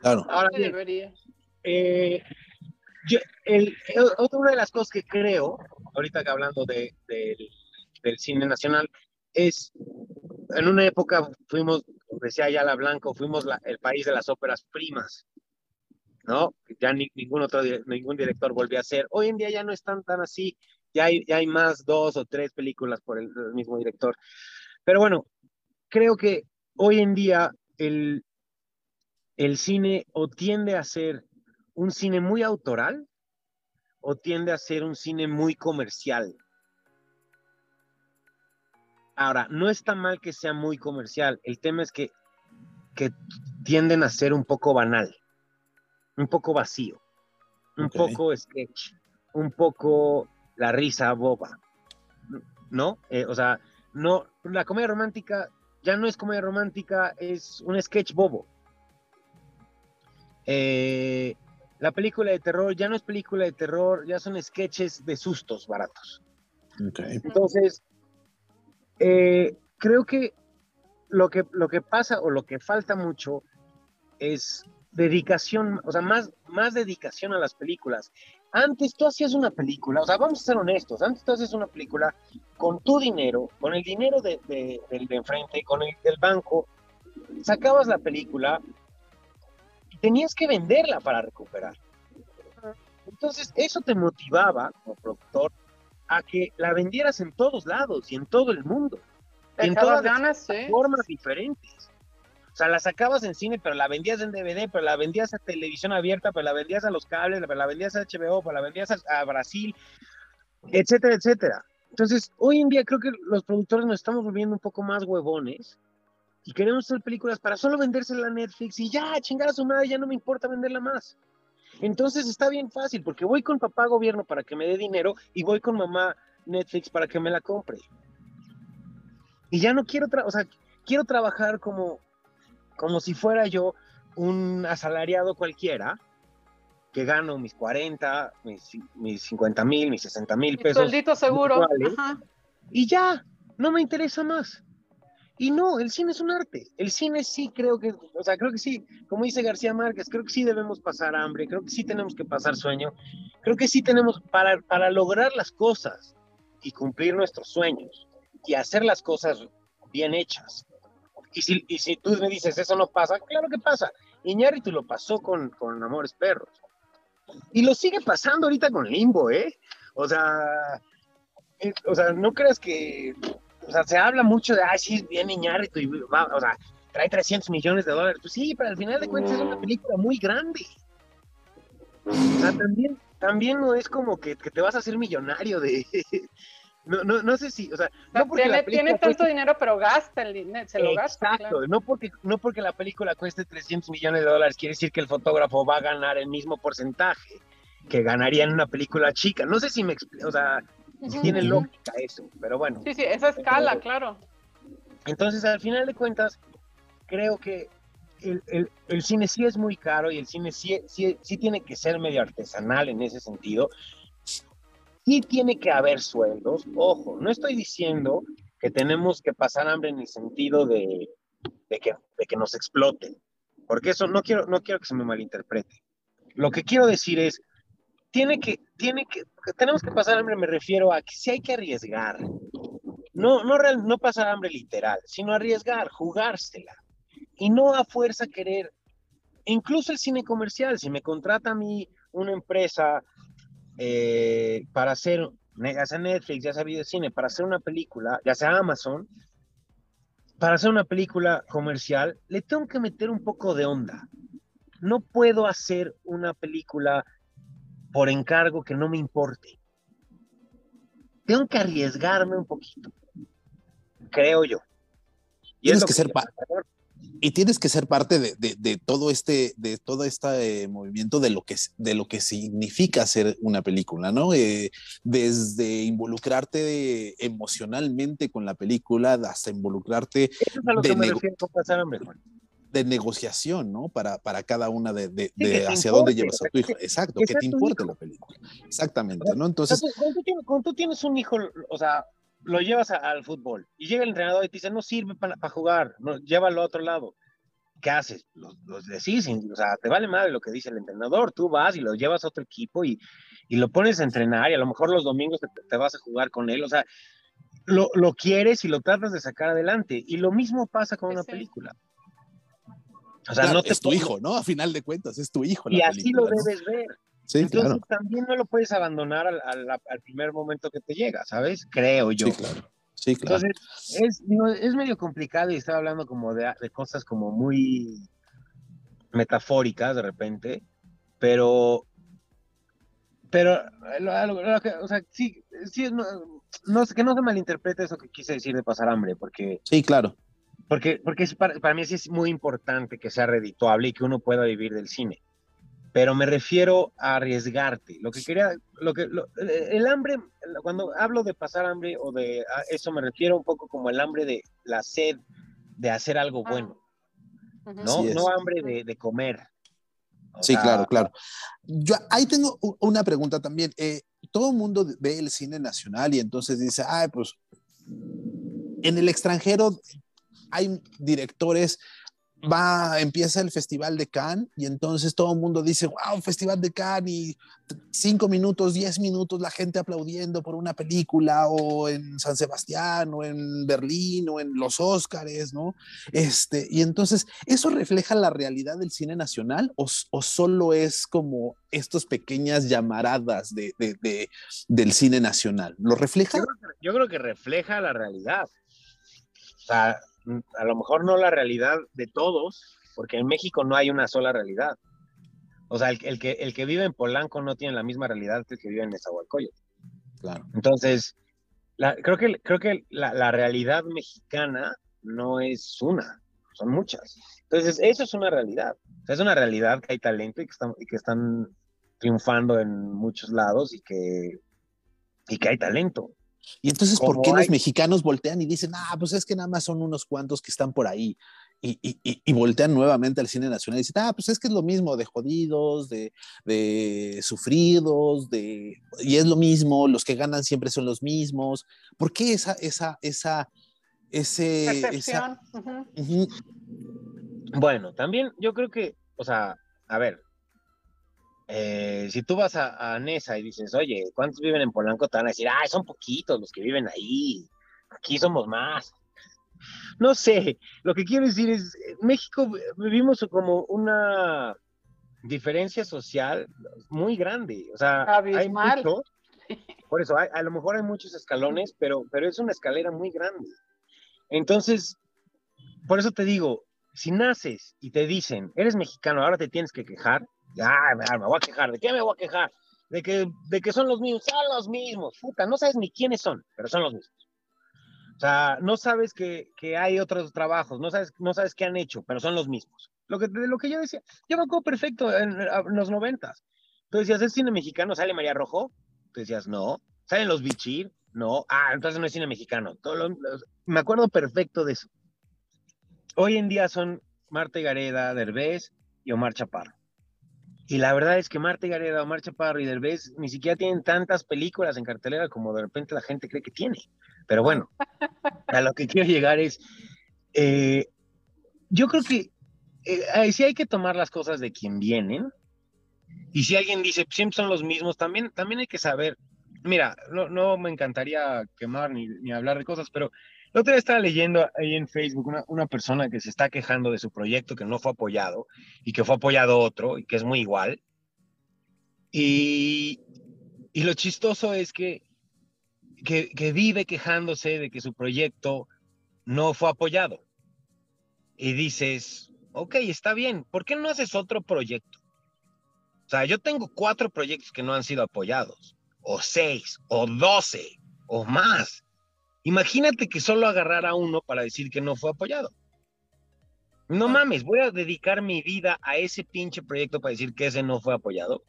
B: Claro.
C: Ahora bien,
A: debería.
C: eh, yo- el- el- otra una de las cosas que creo, ahorita que hablando de, del- del cine nacional, es, en una época fuimos, decía Ayala Blanco, fuimos la- el país de las óperas primas, ¿no? Ya ni- ningún otro, ningún director volvió a hacer. Hoy en día ya no están tan así, ya hay, ya hay más dos o tres películas por el, el mismo director. Pero bueno, creo que hoy en día el, el cine o tiende a ser un cine muy autoral o tiende a ser un cine muy comercial. Ahora, no está mal que sea muy comercial, el tema es que, que tienden a ser un poco banal, un poco vacío, un poco sketch, un poco la risa boba, ¿no? Eh, o sea, no, la comedia romántica ya no es comedia romántica, es un sketch bobo. Eh, la película de terror ya no es película de terror, ya son sketches de sustos baratos. Entonces, eh, creo que lo, que lo que pasa o lo que falta mucho es dedicación, o sea, más, más dedicación a las películas. Antes tú hacías una película, o sea, vamos a ser honestos, antes tú hacías una película con tu dinero, con el dinero de, de- del de enfrente, con el del banco, sacabas la película y tenías que venderla para recuperar. Entonces, eso te motivaba como productor a que la vendieras en todos lados y en todo el mundo, en todas las
A: ganas,
C: formas diferentes. O sea, la sacabas en cine, pero la vendías en DVD, pero la vendías a televisión abierta, pero la vendías a los cables, pero la vendías a HBO, pero la vendías a, Brasil, etcétera, etcétera. Entonces, hoy en día creo que los productores nos estamos volviendo un poco más huevones y queremos hacer películas para solo vendérsela a Netflix y ya, chingar a su madre, ya no me importa venderla más. Entonces está bien fácil, porque voy con papá gobierno para que me dé dinero y voy con mamá Netflix para que me la compre. Y ya no quiero, o sea, quiero trabajar como, como si fuera yo un asalariado cualquiera, que gano mis 40, mis, mis 50 mil, mis 60 mil
A: Mi
C: pesos.
A: Sueldito seguro. Ajá.
C: y ya, no me interesa más. Y no, el cine es un arte. El cine sí creo que, o sea, creo que sí, como dice García Márquez, creo que sí debemos pasar hambre, creo que sí tenemos que pasar sueño, creo que sí tenemos para, para lograr las cosas y cumplir nuestros sueños y hacer las cosas bien hechas. Y si, y si tú me dices, eso no pasa, claro que pasa. Iñárritu lo pasó con, con Amores Perros. Y lo sigue pasando ahorita con Limbo, ¿eh? O sea, eh, o sea, no creas que, o sea, se habla mucho de, ay, sí, bien Iñárritu, y va, o sea, trae 300 millones de dólares. Pues sí, pero al final de cuentas es una película muy grande. O sea, también, también no es como que, que te vas a hacer millonario de... No, no, no sé si, o sea,
A: O sea,
C: no porque la
A: tiene,
C: película
A: tiene tanto
C: cueste-
A: dinero, pero gasta el dinero, se lo gasta.
C: Exacto,
A: claro.
C: no, porque, no porque la película cueste 300 millones de dólares quiere decir que el fotógrafo va a ganar el mismo porcentaje que ganaría en una película chica. No sé si me explico, o sea, si tiene lógica eso, pero bueno.
A: Sí, sí, esa escala,
C: Pero-
A: claro.
C: Entonces, al final de cuentas, creo que el, el- el cine sí es muy caro y el cine sí, sí, sí tiene que ser medio artesanal en ese sentido. Sí tiene que haber sueldos. Ojo, no estoy diciendo que tenemos que pasar hambre en el sentido de, que, nos exploten, porque eso no quiero, no quiero que se me malinterprete. Lo que quiero decir es, tiene que, tiene que, tenemos que pasar hambre, me refiero a que sí hay que arriesgar. No, no, no pasar hambre literal, sino arriesgar, jugársela. Y no a fuerza querer. Incluso el cine comercial, si me contrata a mí una empresa eh, para hacer, ya sea Netflix, ya sea videocine, para hacer una película, ya sea Amazon, para hacer una película comercial, le tengo que meter un poco de onda. No puedo hacer una película por encargo que no me importe. Tengo que arriesgarme un poquito, creo yo. Y
B: Tienes
C: es lo
B: que ser pa- y tienes que ser parte de, de- de todo este, de todo este movimiento de lo que de lo que significa hacer una película, ¿no? Eh, desde involucrarte de- emocionalmente con la película hasta involucrarte
C: Eso es a lo
B: de
C: que me refiero
B: negociación, ¿no? Para, para cada una de, de-
C: que
B: de hacia
C: importe,
B: dónde llevas a tu hijo. Exacto,
C: que
B: que te
C: hijo.
B: la película. Exactamente, ¿no? Entonces,
C: cuando, tú tienes, cuando tú tienes un hijo, o sea, lo llevas a- al fútbol y llega el entrenador y te dice, no sirve para jugar, no, llévalo a otro lado. ¿Qué haces? Los, los decís, o sea, te vale madre lo que dice el entrenador, tú vas y lo llevas a otro equipo y, y lo pones a entrenar y a lo mejor los domingos te, te vas a jugar con él, o sea, lo, lo quieres y lo tratas de sacar adelante. Y lo mismo pasa con una
A: sí.
C: película. O sea,
B: Claro,
C: no te
B: es tu hijo, ¿no? A final de cuentas, es tu hijo.
C: Y
B: la
C: así lo debes ver.
B: Sí,
C: Entonces
B: claro.
C: también no lo puedes abandonar al, al- al primer momento que te llega, ¿sabes? Creo yo.
B: Sí, claro. Sí, claro.
C: Entonces, es, digo, es medio complicado y estaba hablando como de, de cosas como muy metafóricas de repente, pero, pero, lo- lo- lo que- o sea, sí, sí, no, no que no se malinterprete eso que quise decir de pasar hambre, porque,
B: Sí, claro.
C: porque, porque es para, para mí sí es muy importante que sea redituable y que uno pueda vivir del cine. Pero me refiero a arriesgarte. Lo que quería, lo que, lo- el hambre, cuando hablo de pasar hambre o de a eso me refiero un poco como el hambre de la sed de hacer algo
A: Ah.
C: bueno. ¿no? No hambre de, de comer. O
B: Sí,
C: sea,
B: claro, claro. Yo ahí tengo una pregunta también. Eh, todo el mundo ve el cine nacional y entonces dice, ay, pues en el extranjero hay directores, va, empieza el Festival de Cannes y entonces todo el mundo dice, wow, Festival de Cannes y cinco minutos, diez minutos la gente aplaudiendo por una película o en San Sebastián o en Berlín o en los Óscares, ¿no? Este, y entonces, ¿eso refleja la realidad del cine nacional o, o solo es como estas pequeñas llamaradas de, de- de- del cine nacional? ¿Lo refleja?
C: Yo creo, que, yo creo que refleja la realidad. O sea, a lo mejor no la realidad de todos, porque en México no hay una sola realidad. O sea, el, el que, el que vive en Polanco no tiene la misma realidad que el que vive en Nezahualcóyotl.
B: Claro.
C: Entonces, la- creo que, creo que la, la realidad mexicana no es una, son muchas. Entonces, eso es una realidad. O sea, es una realidad que hay talento y que están, y que están triunfando en muchos lados y que, y que hay talento.
B: Y entonces, ¿por qué
C: hay-
B: los mexicanos voltean y dicen, ah, pues es que nada más son unos cuantos que están por ahí? Y, y- y- voltean nuevamente al cine nacional y dicen, ah, pues es que es lo mismo de jodidos, de, de sufridos, de, y es lo mismo, los que ganan siempre son los mismos. ¿Por qué esa, esa, esa, ese, esa.
C: Bueno, también yo creo que, o sea, a ver, eh, si tú vas a, a Nesa y dices, oye, ¿cuántos viven en Polanco? Te van a decir, ay, son poquitos los que viven ahí, aquí somos más. No sé, lo que quiero decir es, en México vivimos como una diferencia social muy grande, o sea, hay
A: Abismal.
C: mucho, por eso, hay- a lo mejor hay muchos escalones, pero, pero es una escalera muy grande. Entonces, por eso te digo, si naces y te dicen, eres mexicano, ahora te tienes que quejar, ah, me voy a quejar, ¿de qué me voy a quejar? De que, de que son los mismos, son los mismos, puta, no sabes ni quiénes son, pero son los mismos. O sea, no sabes que, hay otros trabajos, no sabes, no sabes qué han hecho, pero son los mismos. Lo que, de lo que yo decía, yo me acuerdo perfecto en, en los noventas. Tú decías, ¿es cine mexicano? ¿Sale María Rojo? Tú decías, no. ¿Salen los Bichir? No. Ah, entonces no es cine mexicano. Todo me acuerdo perfecto de eso. Hoy en día son Marta Gareda, Derbez y Omar Chaparro. Y la verdad es que Marta Gareda, Omar Chaparro y Derbez ni siquiera tienen tantas películas en cartelera como de repente la gente cree que tiene. Pero bueno, a lo que quiero llegar es, eh, yo creo que eh, ahí sí hay que tomar las cosas de quien vienen. Y si alguien dice, "Pues, siempre son los mismos, también, también hay que saber. Mira, no, no me encantaría quemar ni, ni hablar de cosas, pero otro día estaba leyendo ahí en Facebook una, una persona que se está quejando de su proyecto que no fue apoyado y que fue apoyado otro y que es muy igual. Y, y lo chistoso es que, que, que vive quejándose de que su proyecto no fue apoyado. Y dices, ok, está bien, ¿por qué no haces otro proyecto? O sea, yo tengo cuatro proyectos que no han sido apoyados, o seis, o doce, o más. Imagínate que solo agarrara uno para decir que no fue apoyado. No mames, voy a dedicar mi vida a ese pinche proyecto para decir que ese no fue apoyado.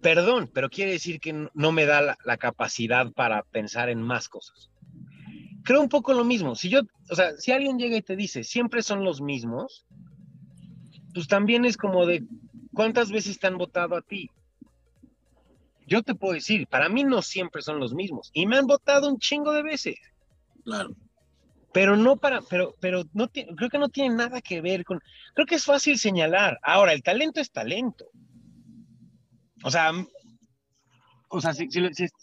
C: Perdón, pero quiere decir que no- no me da la, la capacidad para pensar en más cosas. Creo un poco lo mismo. Si yo, o sea, si alguien llega y te dice, siempre son los mismos, pues también es como de, ¿cuántas veces te han votado a ti? Yo te puedo decir, para mí no siempre son los mismos. Y me han votado un chingo de veces.
B: Claro.
C: Pero no para, pero, pero no creo que no tiene nada que ver con, creo que es fácil señalar. Ahora, el talento es talento. O sea, o sea, si,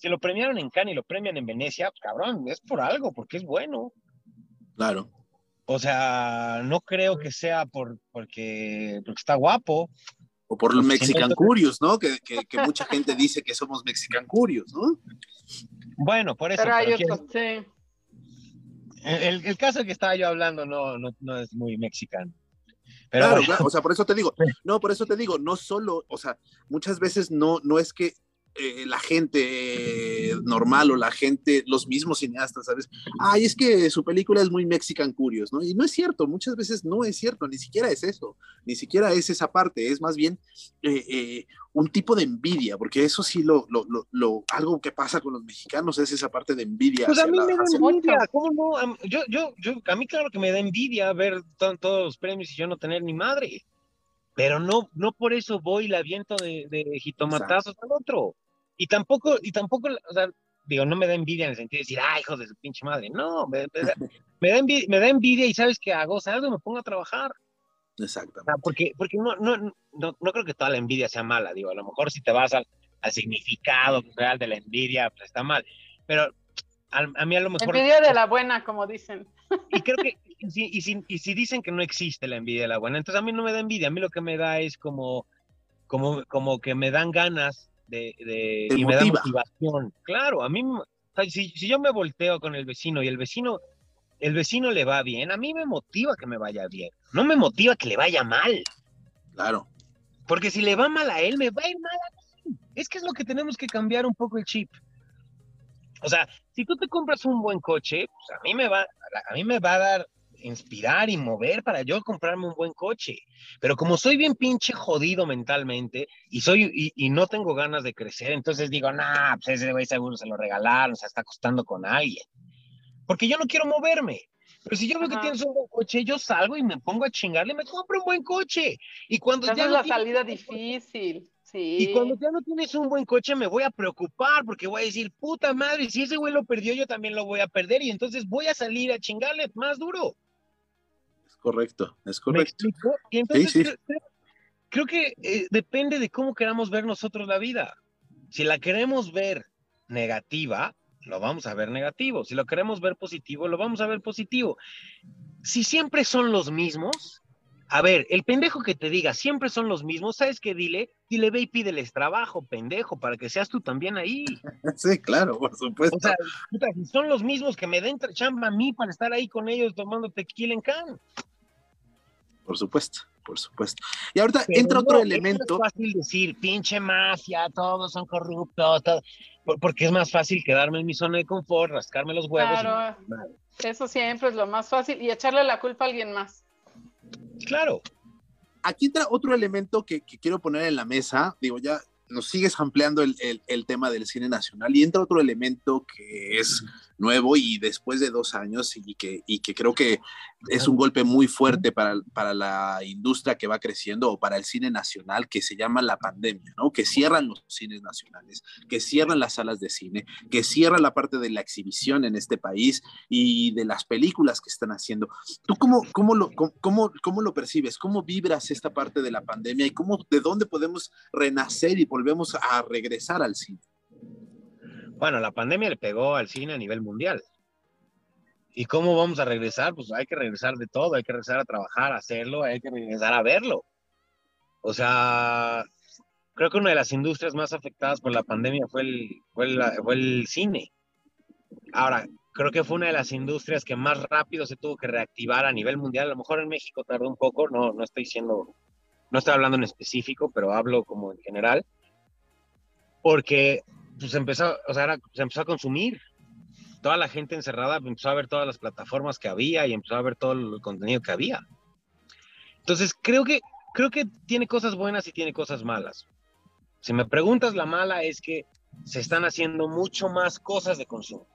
C: lo premiaron en Cannes y lo premian en Venecia, cabrón, es por algo, porque es bueno.
B: Claro.
C: O sea, no creo que sea por, porque, porque está guapo.
B: O por los Mexican Curious, ¿no? Que, que, mucha gente dice que somos Mexican Curious, ¿no?
C: Bueno, por eso.
A: Pero.
C: El, el, caso que estaba yo hablando no, no, no es muy mexicano. Pero
B: claro, claro, o sea, por eso te digo, no, por eso te digo, no solo, o sea, muchas veces no, no es que eh, la gente normal o la gente, los mismos cineastas, ¿sabes? Ay, es que su película es muy Mexican Curious, ¿no? Y no es cierto, muchas veces no es cierto, ni siquiera es eso, ni siquiera es esa parte, es más bien eh, eh, un tipo de envidia, porque eso sí, lo, lo, lo, algo que pasa con los mexicanos es esa parte de envidia.
C: Pues a mí me da envidia, ¿cómo no? Yo, yo, yo, a mí claro que me da envidia ver todos los premios y yo no tener ni madre pero no, no por eso voy y la viento de, de jitomatazos al otro. Y tampoco, y tampoco, o sea, digo, no me da envidia en el sentido de decir, ay, hijo de su pinche madre. No, me, da, envidia, me, da, envidia, y sabes qué hago, algo me pongo a trabajar.
B: Exactamente.
C: porque porque no, no, no, no, creo que toda la envidia sea mala, digo, a lo mejor si te vas al, al significado real de la envidia, pues está mal. Pero a, mí a lo mejor...
A: Envidia de la buena, como dicen.
C: Y creo que, y si, y, si, y si dicen que no existe la envidia de la buena, entonces a mí no me da envidia, a mí lo que me da es como, como, como que me dan ganas de, de y me da motivación. Claro, a mí, si, si, yo me volteo con el vecino y el vecino, el vecino le va bien, a mí me motiva que me vaya bien, no me motiva que le vaya mal.
B: Claro.
C: Porque si le va mal a él, me va a ir mal a mí. Es que es lo que tenemos que cambiar un poco el chip. O sea, si tú te compras un buen coche, pues a mí me va, a mí me va a dar inspirar y mover para yo comprarme un buen coche. Pero como soy bien pinche jodido mentalmente y soy y, no tengo ganas de crecer, entonces digo, nah, pues ese güey seguro se lo regalaron, o sea, está costando con alguien. Porque yo no quiero moverme. Pero si yo veo que tienes un buen coche, yo salgo y me pongo a chingarle, me compro un buen coche. Y cuando
A: ya es la salida difícil.
C: Y cuando ya no tienes un buen coche, me voy a preocupar porque voy a decir, puta madre, si ese güey lo perdió, yo también lo voy a perder. Y entonces voy a salir a chingarle más duro
B: correcto, es correcto.
C: Y entonces Creo, que eh, depende de cómo queramos ver nosotros la vida. Si la queremos ver negativa, lo vamos a ver negativo. Si lo queremos ver positivo, lo vamos a ver positivo. Si siempre son los mismos, a ver, el pendejo que te diga siempre son los mismos, ¿sabes qué? Dile, dile, ve y pídeles trabajo, pendejo, para que seas tú también ahí.
B: Sí, claro, por supuesto. O sea,
C: si son los mismos que me den chamba a mí para estar ahí con ellos tomando tequila en can.
B: Por supuesto, por supuesto. Y ahorita entra otro elemento.
C: Es fácil decir, pinche mafia, todos son corruptos, porque es más fácil quedarme en mi zona de confort, rascarme los huevos.
A: Claro, eso siempre es lo más fácil y echarle la culpa a alguien más.
C: Claro.
B: Aquí entra otro elemento que, quiero poner en la mesa. Digo, ya nos sigues ampliando el, tema del cine nacional y entra otro elemento que es nuevo y después de dos años y que, y que creo que es un golpe muy fuerte para, para la industria que va creciendo o para el cine nacional que se llama la pandemia, ¿no? Que cierran los cines nacionales, que cierran las salas de cine, que cierran la parte de la exhibición en este país y de las películas que están haciendo. ¿Tú cómo, cómo, lo, cómo, cómo lo percibes? ¿Cómo vibras esta parte de la pandemia y cómo, de dónde podemos renacer y volvemos a regresar al cine?
C: Bueno, la pandemia le pegó al cine a nivel mundial. ¿Y cómo vamos a regresar? Pues hay que regresar de todo, hay que regresar a trabajar, a hacerlo, hay que regresar a verlo. O sea, creo que una de las industrias más afectadas por la pandemia fue el, fue, el cine. Ahora, creo que fue una de las industrias que más rápido se tuvo que reactivar a nivel mundial. A lo mejor en México tardó un poco, no, no estoy siendo, no estoy hablando en específico, pero hablo como en general. Porque pues empezó, o sea, se empezó a consumir toda la gente encerrada empezó a ver todas las plataformas que había y empezó a ver todo el contenido que había. Entonces, creo que, creo que tiene cosas buenas y tiene cosas malas. Si me preguntas, la mala es que se están haciendo mucho más cosas de consumo.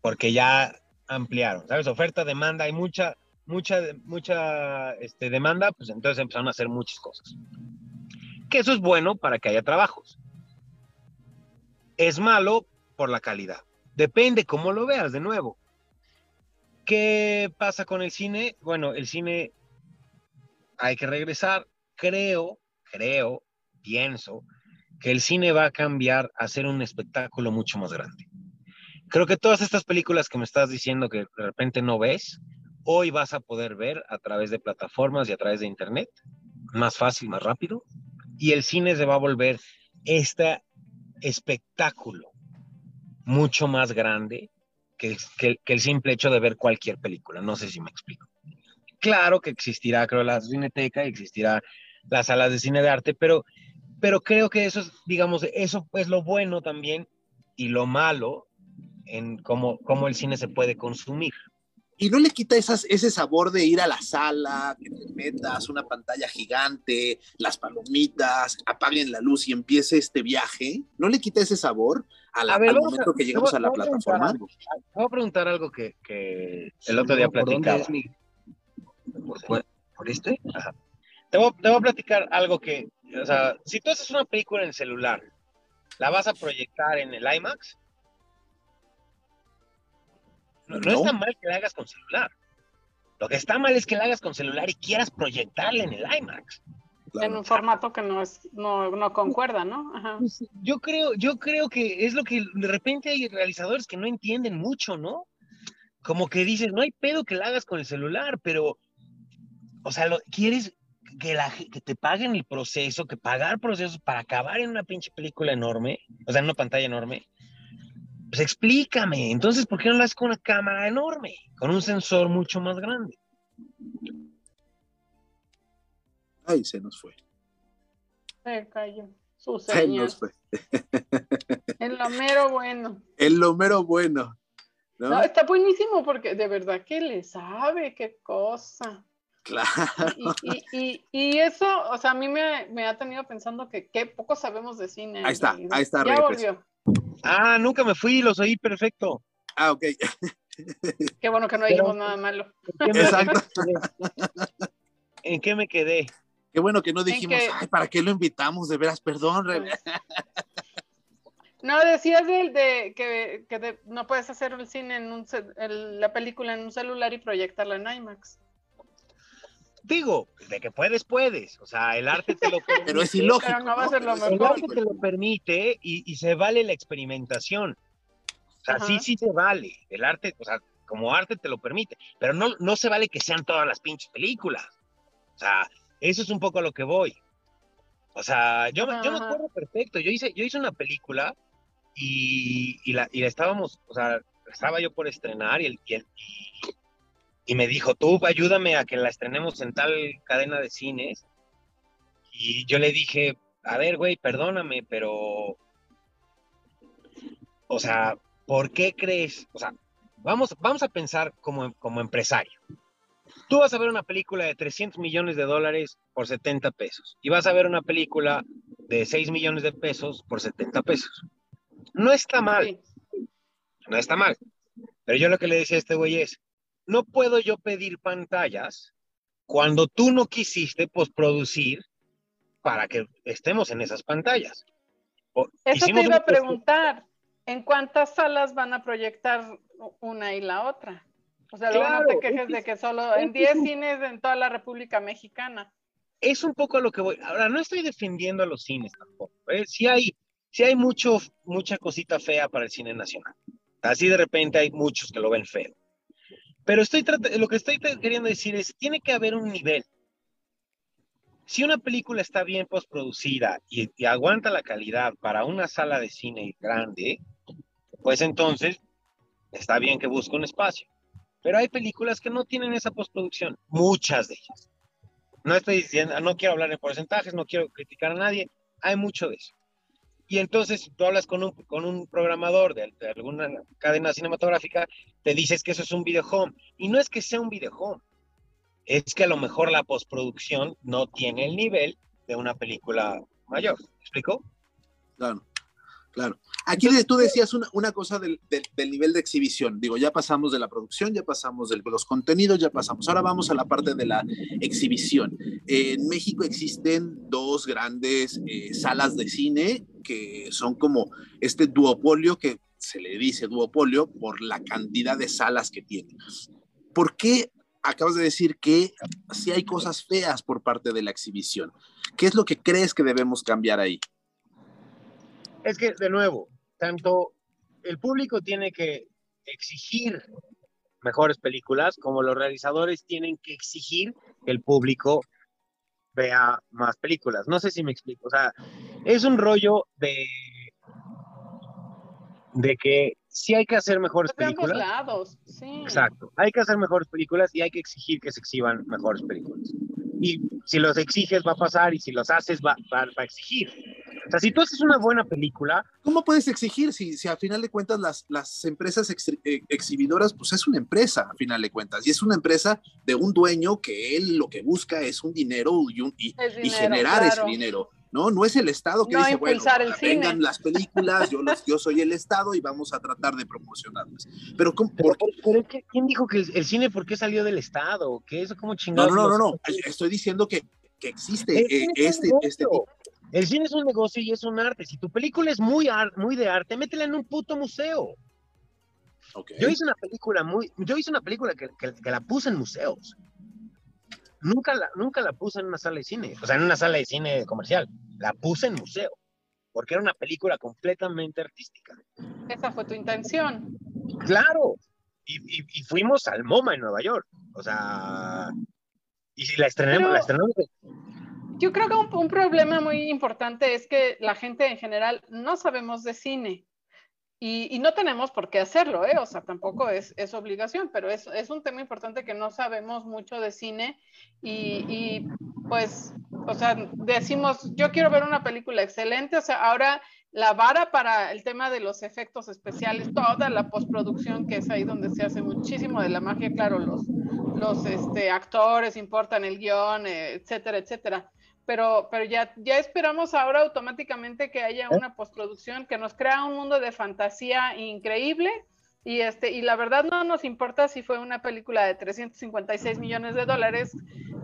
C: Porque ya ampliaron, ¿sabes? Oferta, demanda, hay mucha, mucha, mucha este, demanda, pues entonces empezaron a hacer muchas cosas. Eso es bueno para que haya trabajos. es malo por la calidad. Depende cómo lo veas, de nuevo. ¿Qué pasa con el cine? Bueno, el cine hay que regresar. Creo, creo, pienso que el cine va a cambiar a ser un espectáculo mucho más grande. Creo que todas estas películas que me estás diciendo que de repente no ves, hoy vas a poder ver a través de plataformas y a través de internet, más fácil, más rápido, y el cine se va a volver este espectáculo mucho más grande que, el simple hecho de ver cualquier película. No sé si me explico. Claro que existirá, creo, la cineteca, existirá las salas de cine de arte, pero, pero creo que eso es, digamos, eso es lo bueno también y lo malo en cómo, cómo el cine se puede consumir.
B: Y no le quita esas, ese sabor de ir a la sala, que te metas una pantalla gigante, las palomitas, apaguen la luz y empiece este viaje. ¿No le quita ese sabor a la,
C: A ver,
B: al momento
C: a-
B: que llegamos a la plataforma?
C: algo. Te voy a preguntar algo que, que el otro día
D: ¿Por dónde
C: platicaba.
D: es mi-
C: ¿Por, por- por este? Ajá. Te voy, te voy a platicar algo que, o sea, si tú haces una película en celular, ¿la vas a proyectar en el IMAX? No, no
B: No.
C: está mal que la hagas con celular. Lo que está mal es que la hagas con celular y quieras proyectarla en el IMAX.
B: Claro.
A: En un formato que no es, no, no concuerda, ¿no? Ajá.
C: Pues, yo creo, yo creo que es lo que de repente hay realizadores que no entienden mucho, ¿no? Como que dices, no hay pedo que la hagas con el celular, pero, o sea, lo, quieres que, la, que te paguen el proceso, que pagar procesos para acabar en una pinche película enorme, o sea, en una pantalla enorme. Pues explícame, entonces, ¿por qué no lo haces con una cámara enorme, con un sensor mucho más grande?
B: Ay, se nos fue.
A: Se cayó. Su
B: Se nos fue.
A: En lo mero bueno.
B: El lo mero bueno. ¿no?
A: No, está buenísimo porque de verdad que le sabe qué cosa.
B: Claro.
A: Y, y, y, y eso, o sea, a mí me, me ha tenido pensando que qué poco sabemos de cine. en
B: Ahí está, ahí está,
A: Ya volvió.
C: Ah, nunca me fui, los oí perfecto.
B: Ah, ok.
A: Qué bueno que no
C: Pero-
A: dijimos nada malo.
C: ¿En qué me-
B: Exacto.
C: ¿En qué me quedé?
B: Qué bueno que no dijimos,
A: que-
B: ay, ¿para qué lo invitamos? De veras, perdón. Rebe.
A: No, decías del de que, que de- no puedes hacer el cine en un el- la película en un celular y proyectarla en IMAX.
C: Digo, de que puedes, puedes. O sea, el arte te lo permite.
B: Pero es ilógico.
A: Pero no va a ser lo
B: es
C: El
A: mejor.
C: arte te lo permite y, y se vale la experimentación. O sea,
A: Ajá.
C: sí, sí se vale. El arte, o sea, como arte te lo permite. Pero no, no se vale que sean todas las pinches películas. O sea, eso es un poco a lo que voy. O sea, yo, me- yo me acuerdo perfecto. Yo hice, yo hice una película y, y la, y la estábamos, o sea, estaba yo por estrenar y, el, y, el- y- y me dijo, tú ayúdame a que la estrenemos en tal cadena de cines. Y yo le dije, a ver, güey, perdóname, pero, o sea, ¿por qué crees? O sea, vamos, vamos a pensar como, como empresario. Tú vas a ver una película de 300 millones de dólares por 70 pesos y vas a ver una película de 6 millones de pesos por 70 pesos. No está mal, no está mal. Pero yo lo que le decía a este güey es, no puedo yo pedir pantallas cuando tú no quisiste postproducir para que estemos en esas pantallas. O-
A: Eso te iba a
C: un-
A: preguntar. ¿En cuántas salas van a proyectar una y la otra? O sea, luego no
C: Claro,
A: te quejes
C: es que
A: de que solo en
C: que
A: 10
C: es un-
A: cines en toda la República Mexicana.
C: es un poco a lo que voy. Ahora, no estoy defendiendo a los cines tampoco. ¿eh? Sí hay, sí hay mucho, mucha cosita fea para el cine nacional. Así de repente hay muchos que lo ven feo. Pero estoy lo que estoy queriendo decir es, tiene que haber un nivel. Si una película está bien postproducida y, y aguanta la calidad para una sala de cine grande, pues entonces está bien que busque un espacio. Pero hay películas que no tienen esa postproducción, muchas de ellas. No estoy diciendo, no quiero hablar de porcentajes, no quiero criticar a nadie, hay mucho de eso. Y entonces, tú hablas con un, con un programador de, de alguna cadena cinematográfica, te dices que eso es un video home. Y no es que sea un video home, es que a lo mejor la postproducción no tiene el nivel de una película mayor. ¿Me explico?
B: Claro. Claro. Aquí tú decías una, una cosa del, del- del nivel de exhibición. Digo, ya pasamos de la producción, ya pasamos de los contenidos, ya pasamos. Ahora vamos a la parte de la exhibición. en México existen dos grandes eh, salas de cine que son como este duopolio que se le dice duopolio por la cantidad de salas que tiene. ¿Por qué acabas de decir que si hay cosas feas por parte de la exhibición? ¿Qué es lo que crees que debemos cambiar ahí?
C: Es que, de nuevo, tanto el público tiene que exigir mejores películas, como los realizadores tienen que exigir que el público vea más películas. No sé si me explico. O sea, es un rollo de, de que sí hay que hacer mejores
A: De ambos
C: películas.
A: lados, sí.
C: Exacto. Hay que hacer mejores películas y hay que exigir que se exhiban mejores películas. Y si los exiges va a pasar y si los haces va, va- va a exigir. O sea, si tú haces una buena película,
B: ¿Cómo puedes exigir si, si a final de cuentas las, las empresas ex- eh, exhibidoras, pues es una empresa a final de cuentas, y es una empresa de un dueño que él lo que busca es un dinero y, un- y-
A: Es
B: y
A: dinero,
B: generar
A: claro.
B: ese dinero, ¿no? No es el Estado que
A: No
B: dice, bueno, vengan
A: cine.
B: las películas, yo, los, yo soy el Estado y vamos a tratar de promocionarlas. Pero, ¿cómo-
C: Pero,
B: por qué?
C: pero es que, ¿quién dijo que el, el cine por qué salió del Estado? ¿Qué eso cómo chingados?
B: no, no,
C: los-
B: no, no, estoy diciendo que, que existe eh, este, este.
C: El cine es un negocio y es un arte. Si tu película es muy, ar- muy de arte, métela en un puto museo.
B: Ok.
C: Yo hice una película muy, yo hice una película que, que- que la puse en museos. Nunca la, nunca la puse en una sala de cine, o sea, en una sala de cine comercial. La puse en museo, porque era una película completamente artística.
A: Esa fue tu intención.
C: Claro. Y, y- y fuimos al MoMA en Nueva York. O sea, y si la estrenamos,
A: Pero-
C: la estrenamos
A: Yo creo que un, un problema muy importante es que la gente en general no sabemos de cine. Y, y no tenemos por qué hacerlo, ¿eh? O sea, tampoco es, es obligación, pero es, es un tema importante que no sabemos mucho de cine y, y, pues, o sea, decimos, yo quiero ver una película excelente, o sea, ahora la vara para el tema de los efectos especiales, toda la postproducción, que es ahí donde se hace muchísimo de la magia, claro, los, los este, actores importan el guion, eh, etcétera, etcétera pero, pero ya, ya esperamos ahora automáticamente que haya una postproducción que nos crea un mundo de fantasía increíble. Y, este, y la verdad no nos importa si fue una película de 356 millones de dólares,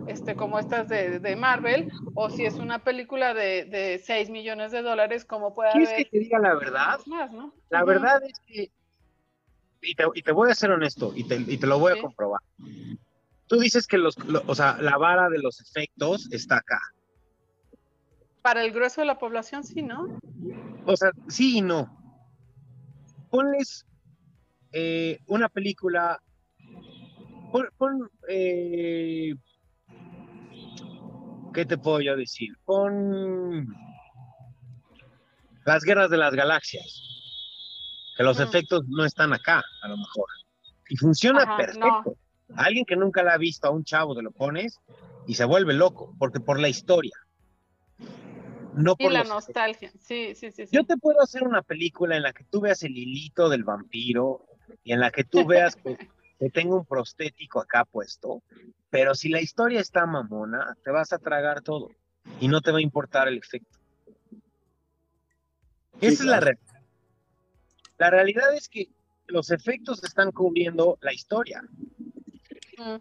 A: este, como estas de, de Marvel, o si es una película de, de 6 millones de dólares, como puede
C: ¿Quieres
A: haber
C: que te diga la verdad?
A: más, ¿no?
C: La
A: Ujú.
C: verdad es que, y te, y te voy a ser honesto, y te, y te lo voy a comprobar. Tú dices que los, lo- o sea, la vara de los efectos está acá.
A: Para el grueso de la población, sí, ¿no?
C: O sea, sí y no. Ponles eh, una película. Pon, pon, eh, ¿Qué te puedo yo decir? Pon. Las guerras de las galaxias. Que los
A: Mm.
C: efectos no están acá, a lo mejor. Y funciona
A: Ajá,
C: perfecto. A alguien que nunca la ha visto, a un chavo, te lo pones y se vuelve loco, porque por la historia. No
A: Y
C: por
A: la nostalgia, sí, sí, sí. sí.
C: Yo te puedo hacer una película en la que tú veas el hilito del vampiro y en la que tú veas que, que tengo un prostético acá puesto, pero si la historia está mamona, te vas a tragar todo y no te va a importar el efecto. Esa es la realidad. La realidad es que los efectos están cubriendo la historia
A: Mm.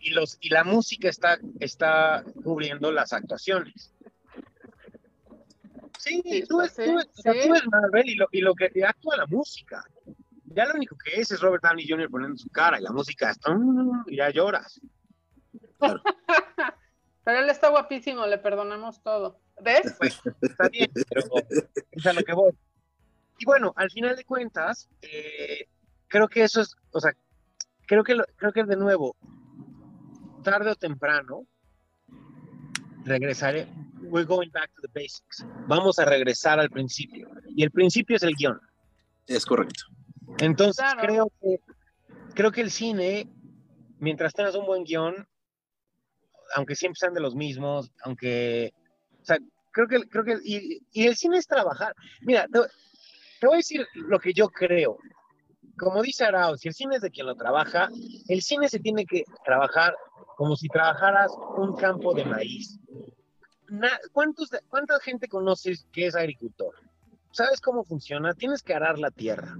C: y, los, y la música está, está cubriendo las actuaciones. Sí,
A: Sí,
C: tú, ves,
A: sí,
C: tú ves- o sea,
A: sí.
C: tú ves Marvel y lo, y lo que actúa la música. Ya lo único que es es Robert Downey Jr. poniendo su cara y la música está, "Mm", y ya lloras.
A: Pero él está guapísimo, le perdonamos todo. ¿Ves?
C: Pues está bien, pero es a lo que voy. Y bueno, al final de cuentas, eh, creo que eso es, o sea, creo que, lo- creo que de nuevo, tarde o temprano, regresaré, we're going back to the basics. Vamos a regresar al principio. Y el principio es el guion.
B: Es correcto.
C: Entonces
A: Claro.
C: creo que creo que el cine, mientras tengas un buen guion, aunque siempre sean de los mismos, aunque, o sea, creo que creo que y, y el cine es trabajar. Mira, te, voy a decir lo que yo creo. Como dice Arau, si el cine es de quien lo trabaja, el cine se tiene que trabajar como si trabajaras un campo de maíz. ¿cuántos, ¿Cuánta gente conoces que es agricultor? ¿sabes cómo funciona? Tienes que arar la tierra.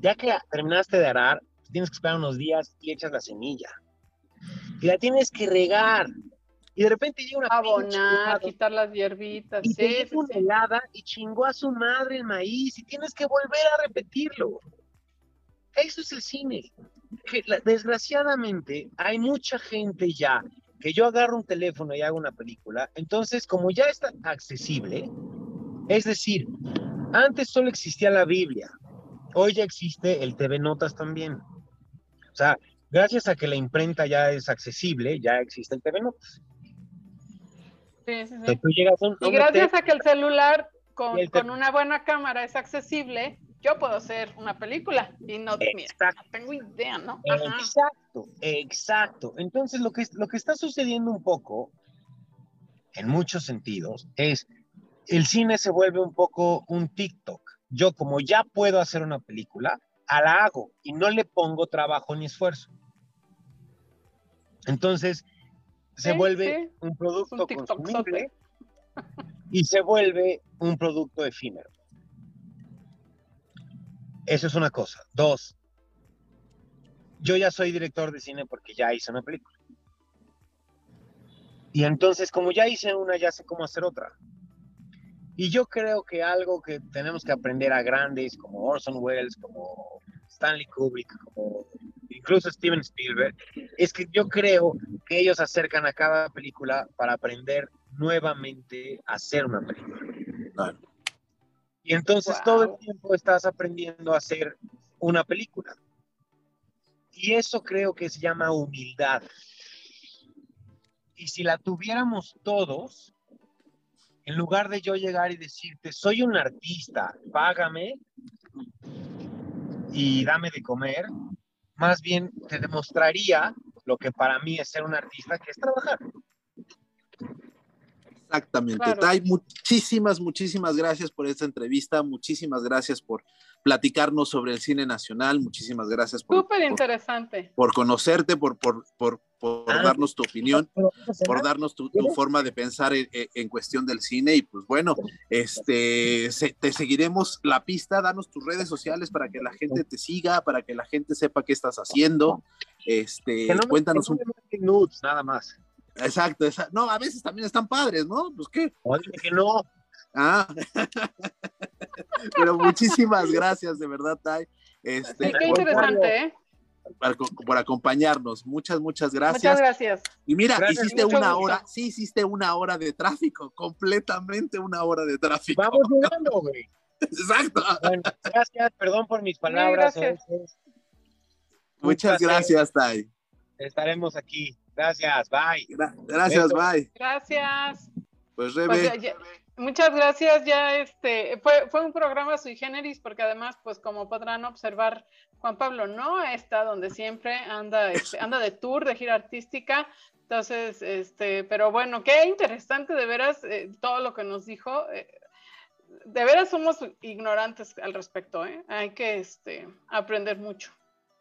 C: Ya que terminaste de arar, tienes que esperar unos días y echas la semilla. Y la tienes que regar. Y de repente llega una
A: Abonar, quitar las hierbitas.
C: y
A: Sí,
C: te
A: sí,
C: una helada y chingó a su madre el maíz y tienes que volver a repetirlo. Eso es el cine. Desgraciadamente hay mucha gente ya que yo agarro un teléfono y hago una película, entonces como ya está accesible, es decir, antes solo existía la Biblia, hoy ya existe el TV Notas también. O sea, gracias a que la imprenta ya es accesible, ya existe el TV Notas.
A: Sí, sí,
C: llegas a un,
A: Y gracias a que el celular con,
C: el
A: una buena cámara es accesible, yo puedo hacer una película. Y no, mira, no tengo idea, ¿no? Ajá.
C: Exacto, exacto. Entonces lo que, lo que está sucediendo un poco, en muchos sentidos, es el cine se vuelve un poco un TikTok. Yo como ya puedo hacer una película, a la hago y no le pongo trabajo ni esfuerzo. Entonces se vuelve un producto
A: un
C: consumible y se vuelve un producto efímero. Eso es una cosa. Dos, yo ya soy director de cine porque ya hice una película. Y entonces, como ya hice una, ya sé cómo hacer otra. Y yo creo que algo que tenemos que aprender a grandes como Orson Welles, como Stanley Kubrick, como incluso Steven Spielberg, es que yo creo que ellos acercan a cada película para aprender nuevamente a hacer una película.
B: Claro.
C: Y entonces
A: Wow.
C: todo el tiempo estás aprendiendo a hacer una película. Y eso creo que se llama humildad. Y si la tuviéramos todos, en lugar de yo llegar y decirte, soy un artista, págame y dame de comer, más bien te demostraría lo que para mí es ser un artista, que es trabajar.
B: Exactamente.
A: Claro.
B: Tai, muchísimas, muchísimas gracias por esta entrevista. Muchísimas gracias por platicarnos sobre el cine nacional. Muchísimas gracias por,
A: Súper
B: por,
A: interesante.
B: por conocerte, por, por, por, por
C: Ah.
B: darnos tu opinión, por darnos tu, tu forma de pensar en, cuestión del cine. Y pues bueno, este, se- te seguiremos la pista. Danos tus redes sociales para que la gente te siga, para que la gente sepa qué estás haciendo. Este,
C: Que no me-
B: cuéntanos un
C: nudes, nada más.
B: Exacto, esa- no, a veces también están padres, ¿no? Pues qué.
C: Oye, que no.
B: Ah, pero muchísimas gracias, de verdad, Tai, este,
A: Sí, qué
B: por,
A: interesante, ¿eh?
B: por- por acompañarnos. Muchas, muchas gracias.
A: Muchas gracias.
B: Y mira,
C: Gracias,
B: hiciste una
A: gusto.
B: hora, sí, hiciste una hora de tráfico, completamente una hora de tráfico.
C: Vamos llegando, güey.
B: Exacto.
C: Bueno, gracias, perdón por mis palabras.
A: gracias.
C: Un
B: Muchas gracias, Tai.
C: Estaremos aquí. Gracias, bye.
B: Gra- gracias,
C: Beso.
B: bye.
A: Gracias.
B: Pues
A: Pues
B: Rebe,
A: ya- ya- muchas gracias. Ya este fue, fue un programa sui generis, porque además, pues como podrán observar, Juan Pablo no está donde siempre anda, este, anda de tour, de gira artística. Entonces, este, pero bueno, qué interesante de veras eh, todo lo que nos dijo. eh, de veras somos ignorantes al respecto, ¿eh? Hay que este, aprender mucho.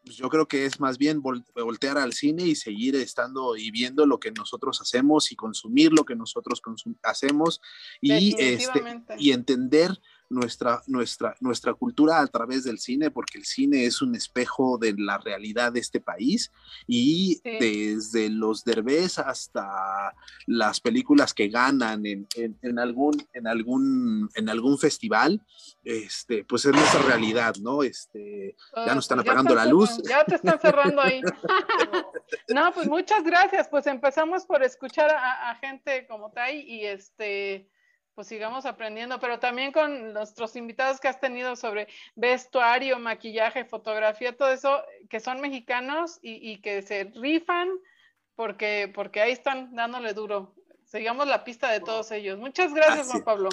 B: Pues yo creo que es más bien vol- voltear al cine y seguir estando y viendo lo que nosotros hacemos y consumir lo que nosotros consum- hacemos y este y entender nuestra, nuestra, nuestra cultura a través del cine, porque el cine es un espejo de la realidad de este país y
A: Sí.
B: desde los derbés hasta las películas que ganan en, en- en algún, en, algún, en algún festival, este, pues es nuestra realidad, ¿no? Este, ya nos están
A: pues
B: apagando la luz.
A: cerrando- Ya te están cerrando ahí. no, pues muchas gracias. Pues empezamos por escuchar a, a gente como Tai y este, pues sigamos aprendiendo, pero también con nuestros invitados que has tenido sobre vestuario, maquillaje, fotografía, todo eso, que son mexicanos y, y que se rifan porque, porque ahí están dándole duro. Sigamos la pista de todos ellos. Muchas gracias,
B: Así
A: Juan. Pablo.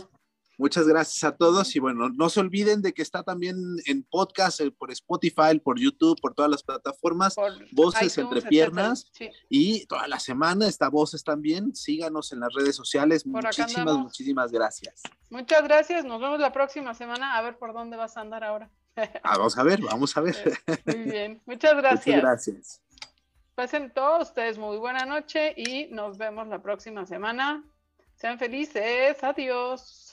B: Muchas gracias a todos y bueno, no se olviden de que está también en podcast, por Spotify, por YouTube, por todas las plataformas
A: Por
B: Voces entre piernas.
A: Sí.
B: y toda la semana está Voces también. Síganos en las redes sociales.
A: Por
B: Muchísimas, muchísimas gracias.
A: Muchas gracias. Nos vemos la próxima semana. A ver por dónde vas a andar ahora.
B: Ah, vamos a ver, vamos a ver.
A: Muy bien. Muchas gracias.
B: Muchas gracias.
A: Pasen todos ustedes muy buena noche y nos vemos la próxima semana. Sean felices. Adiós.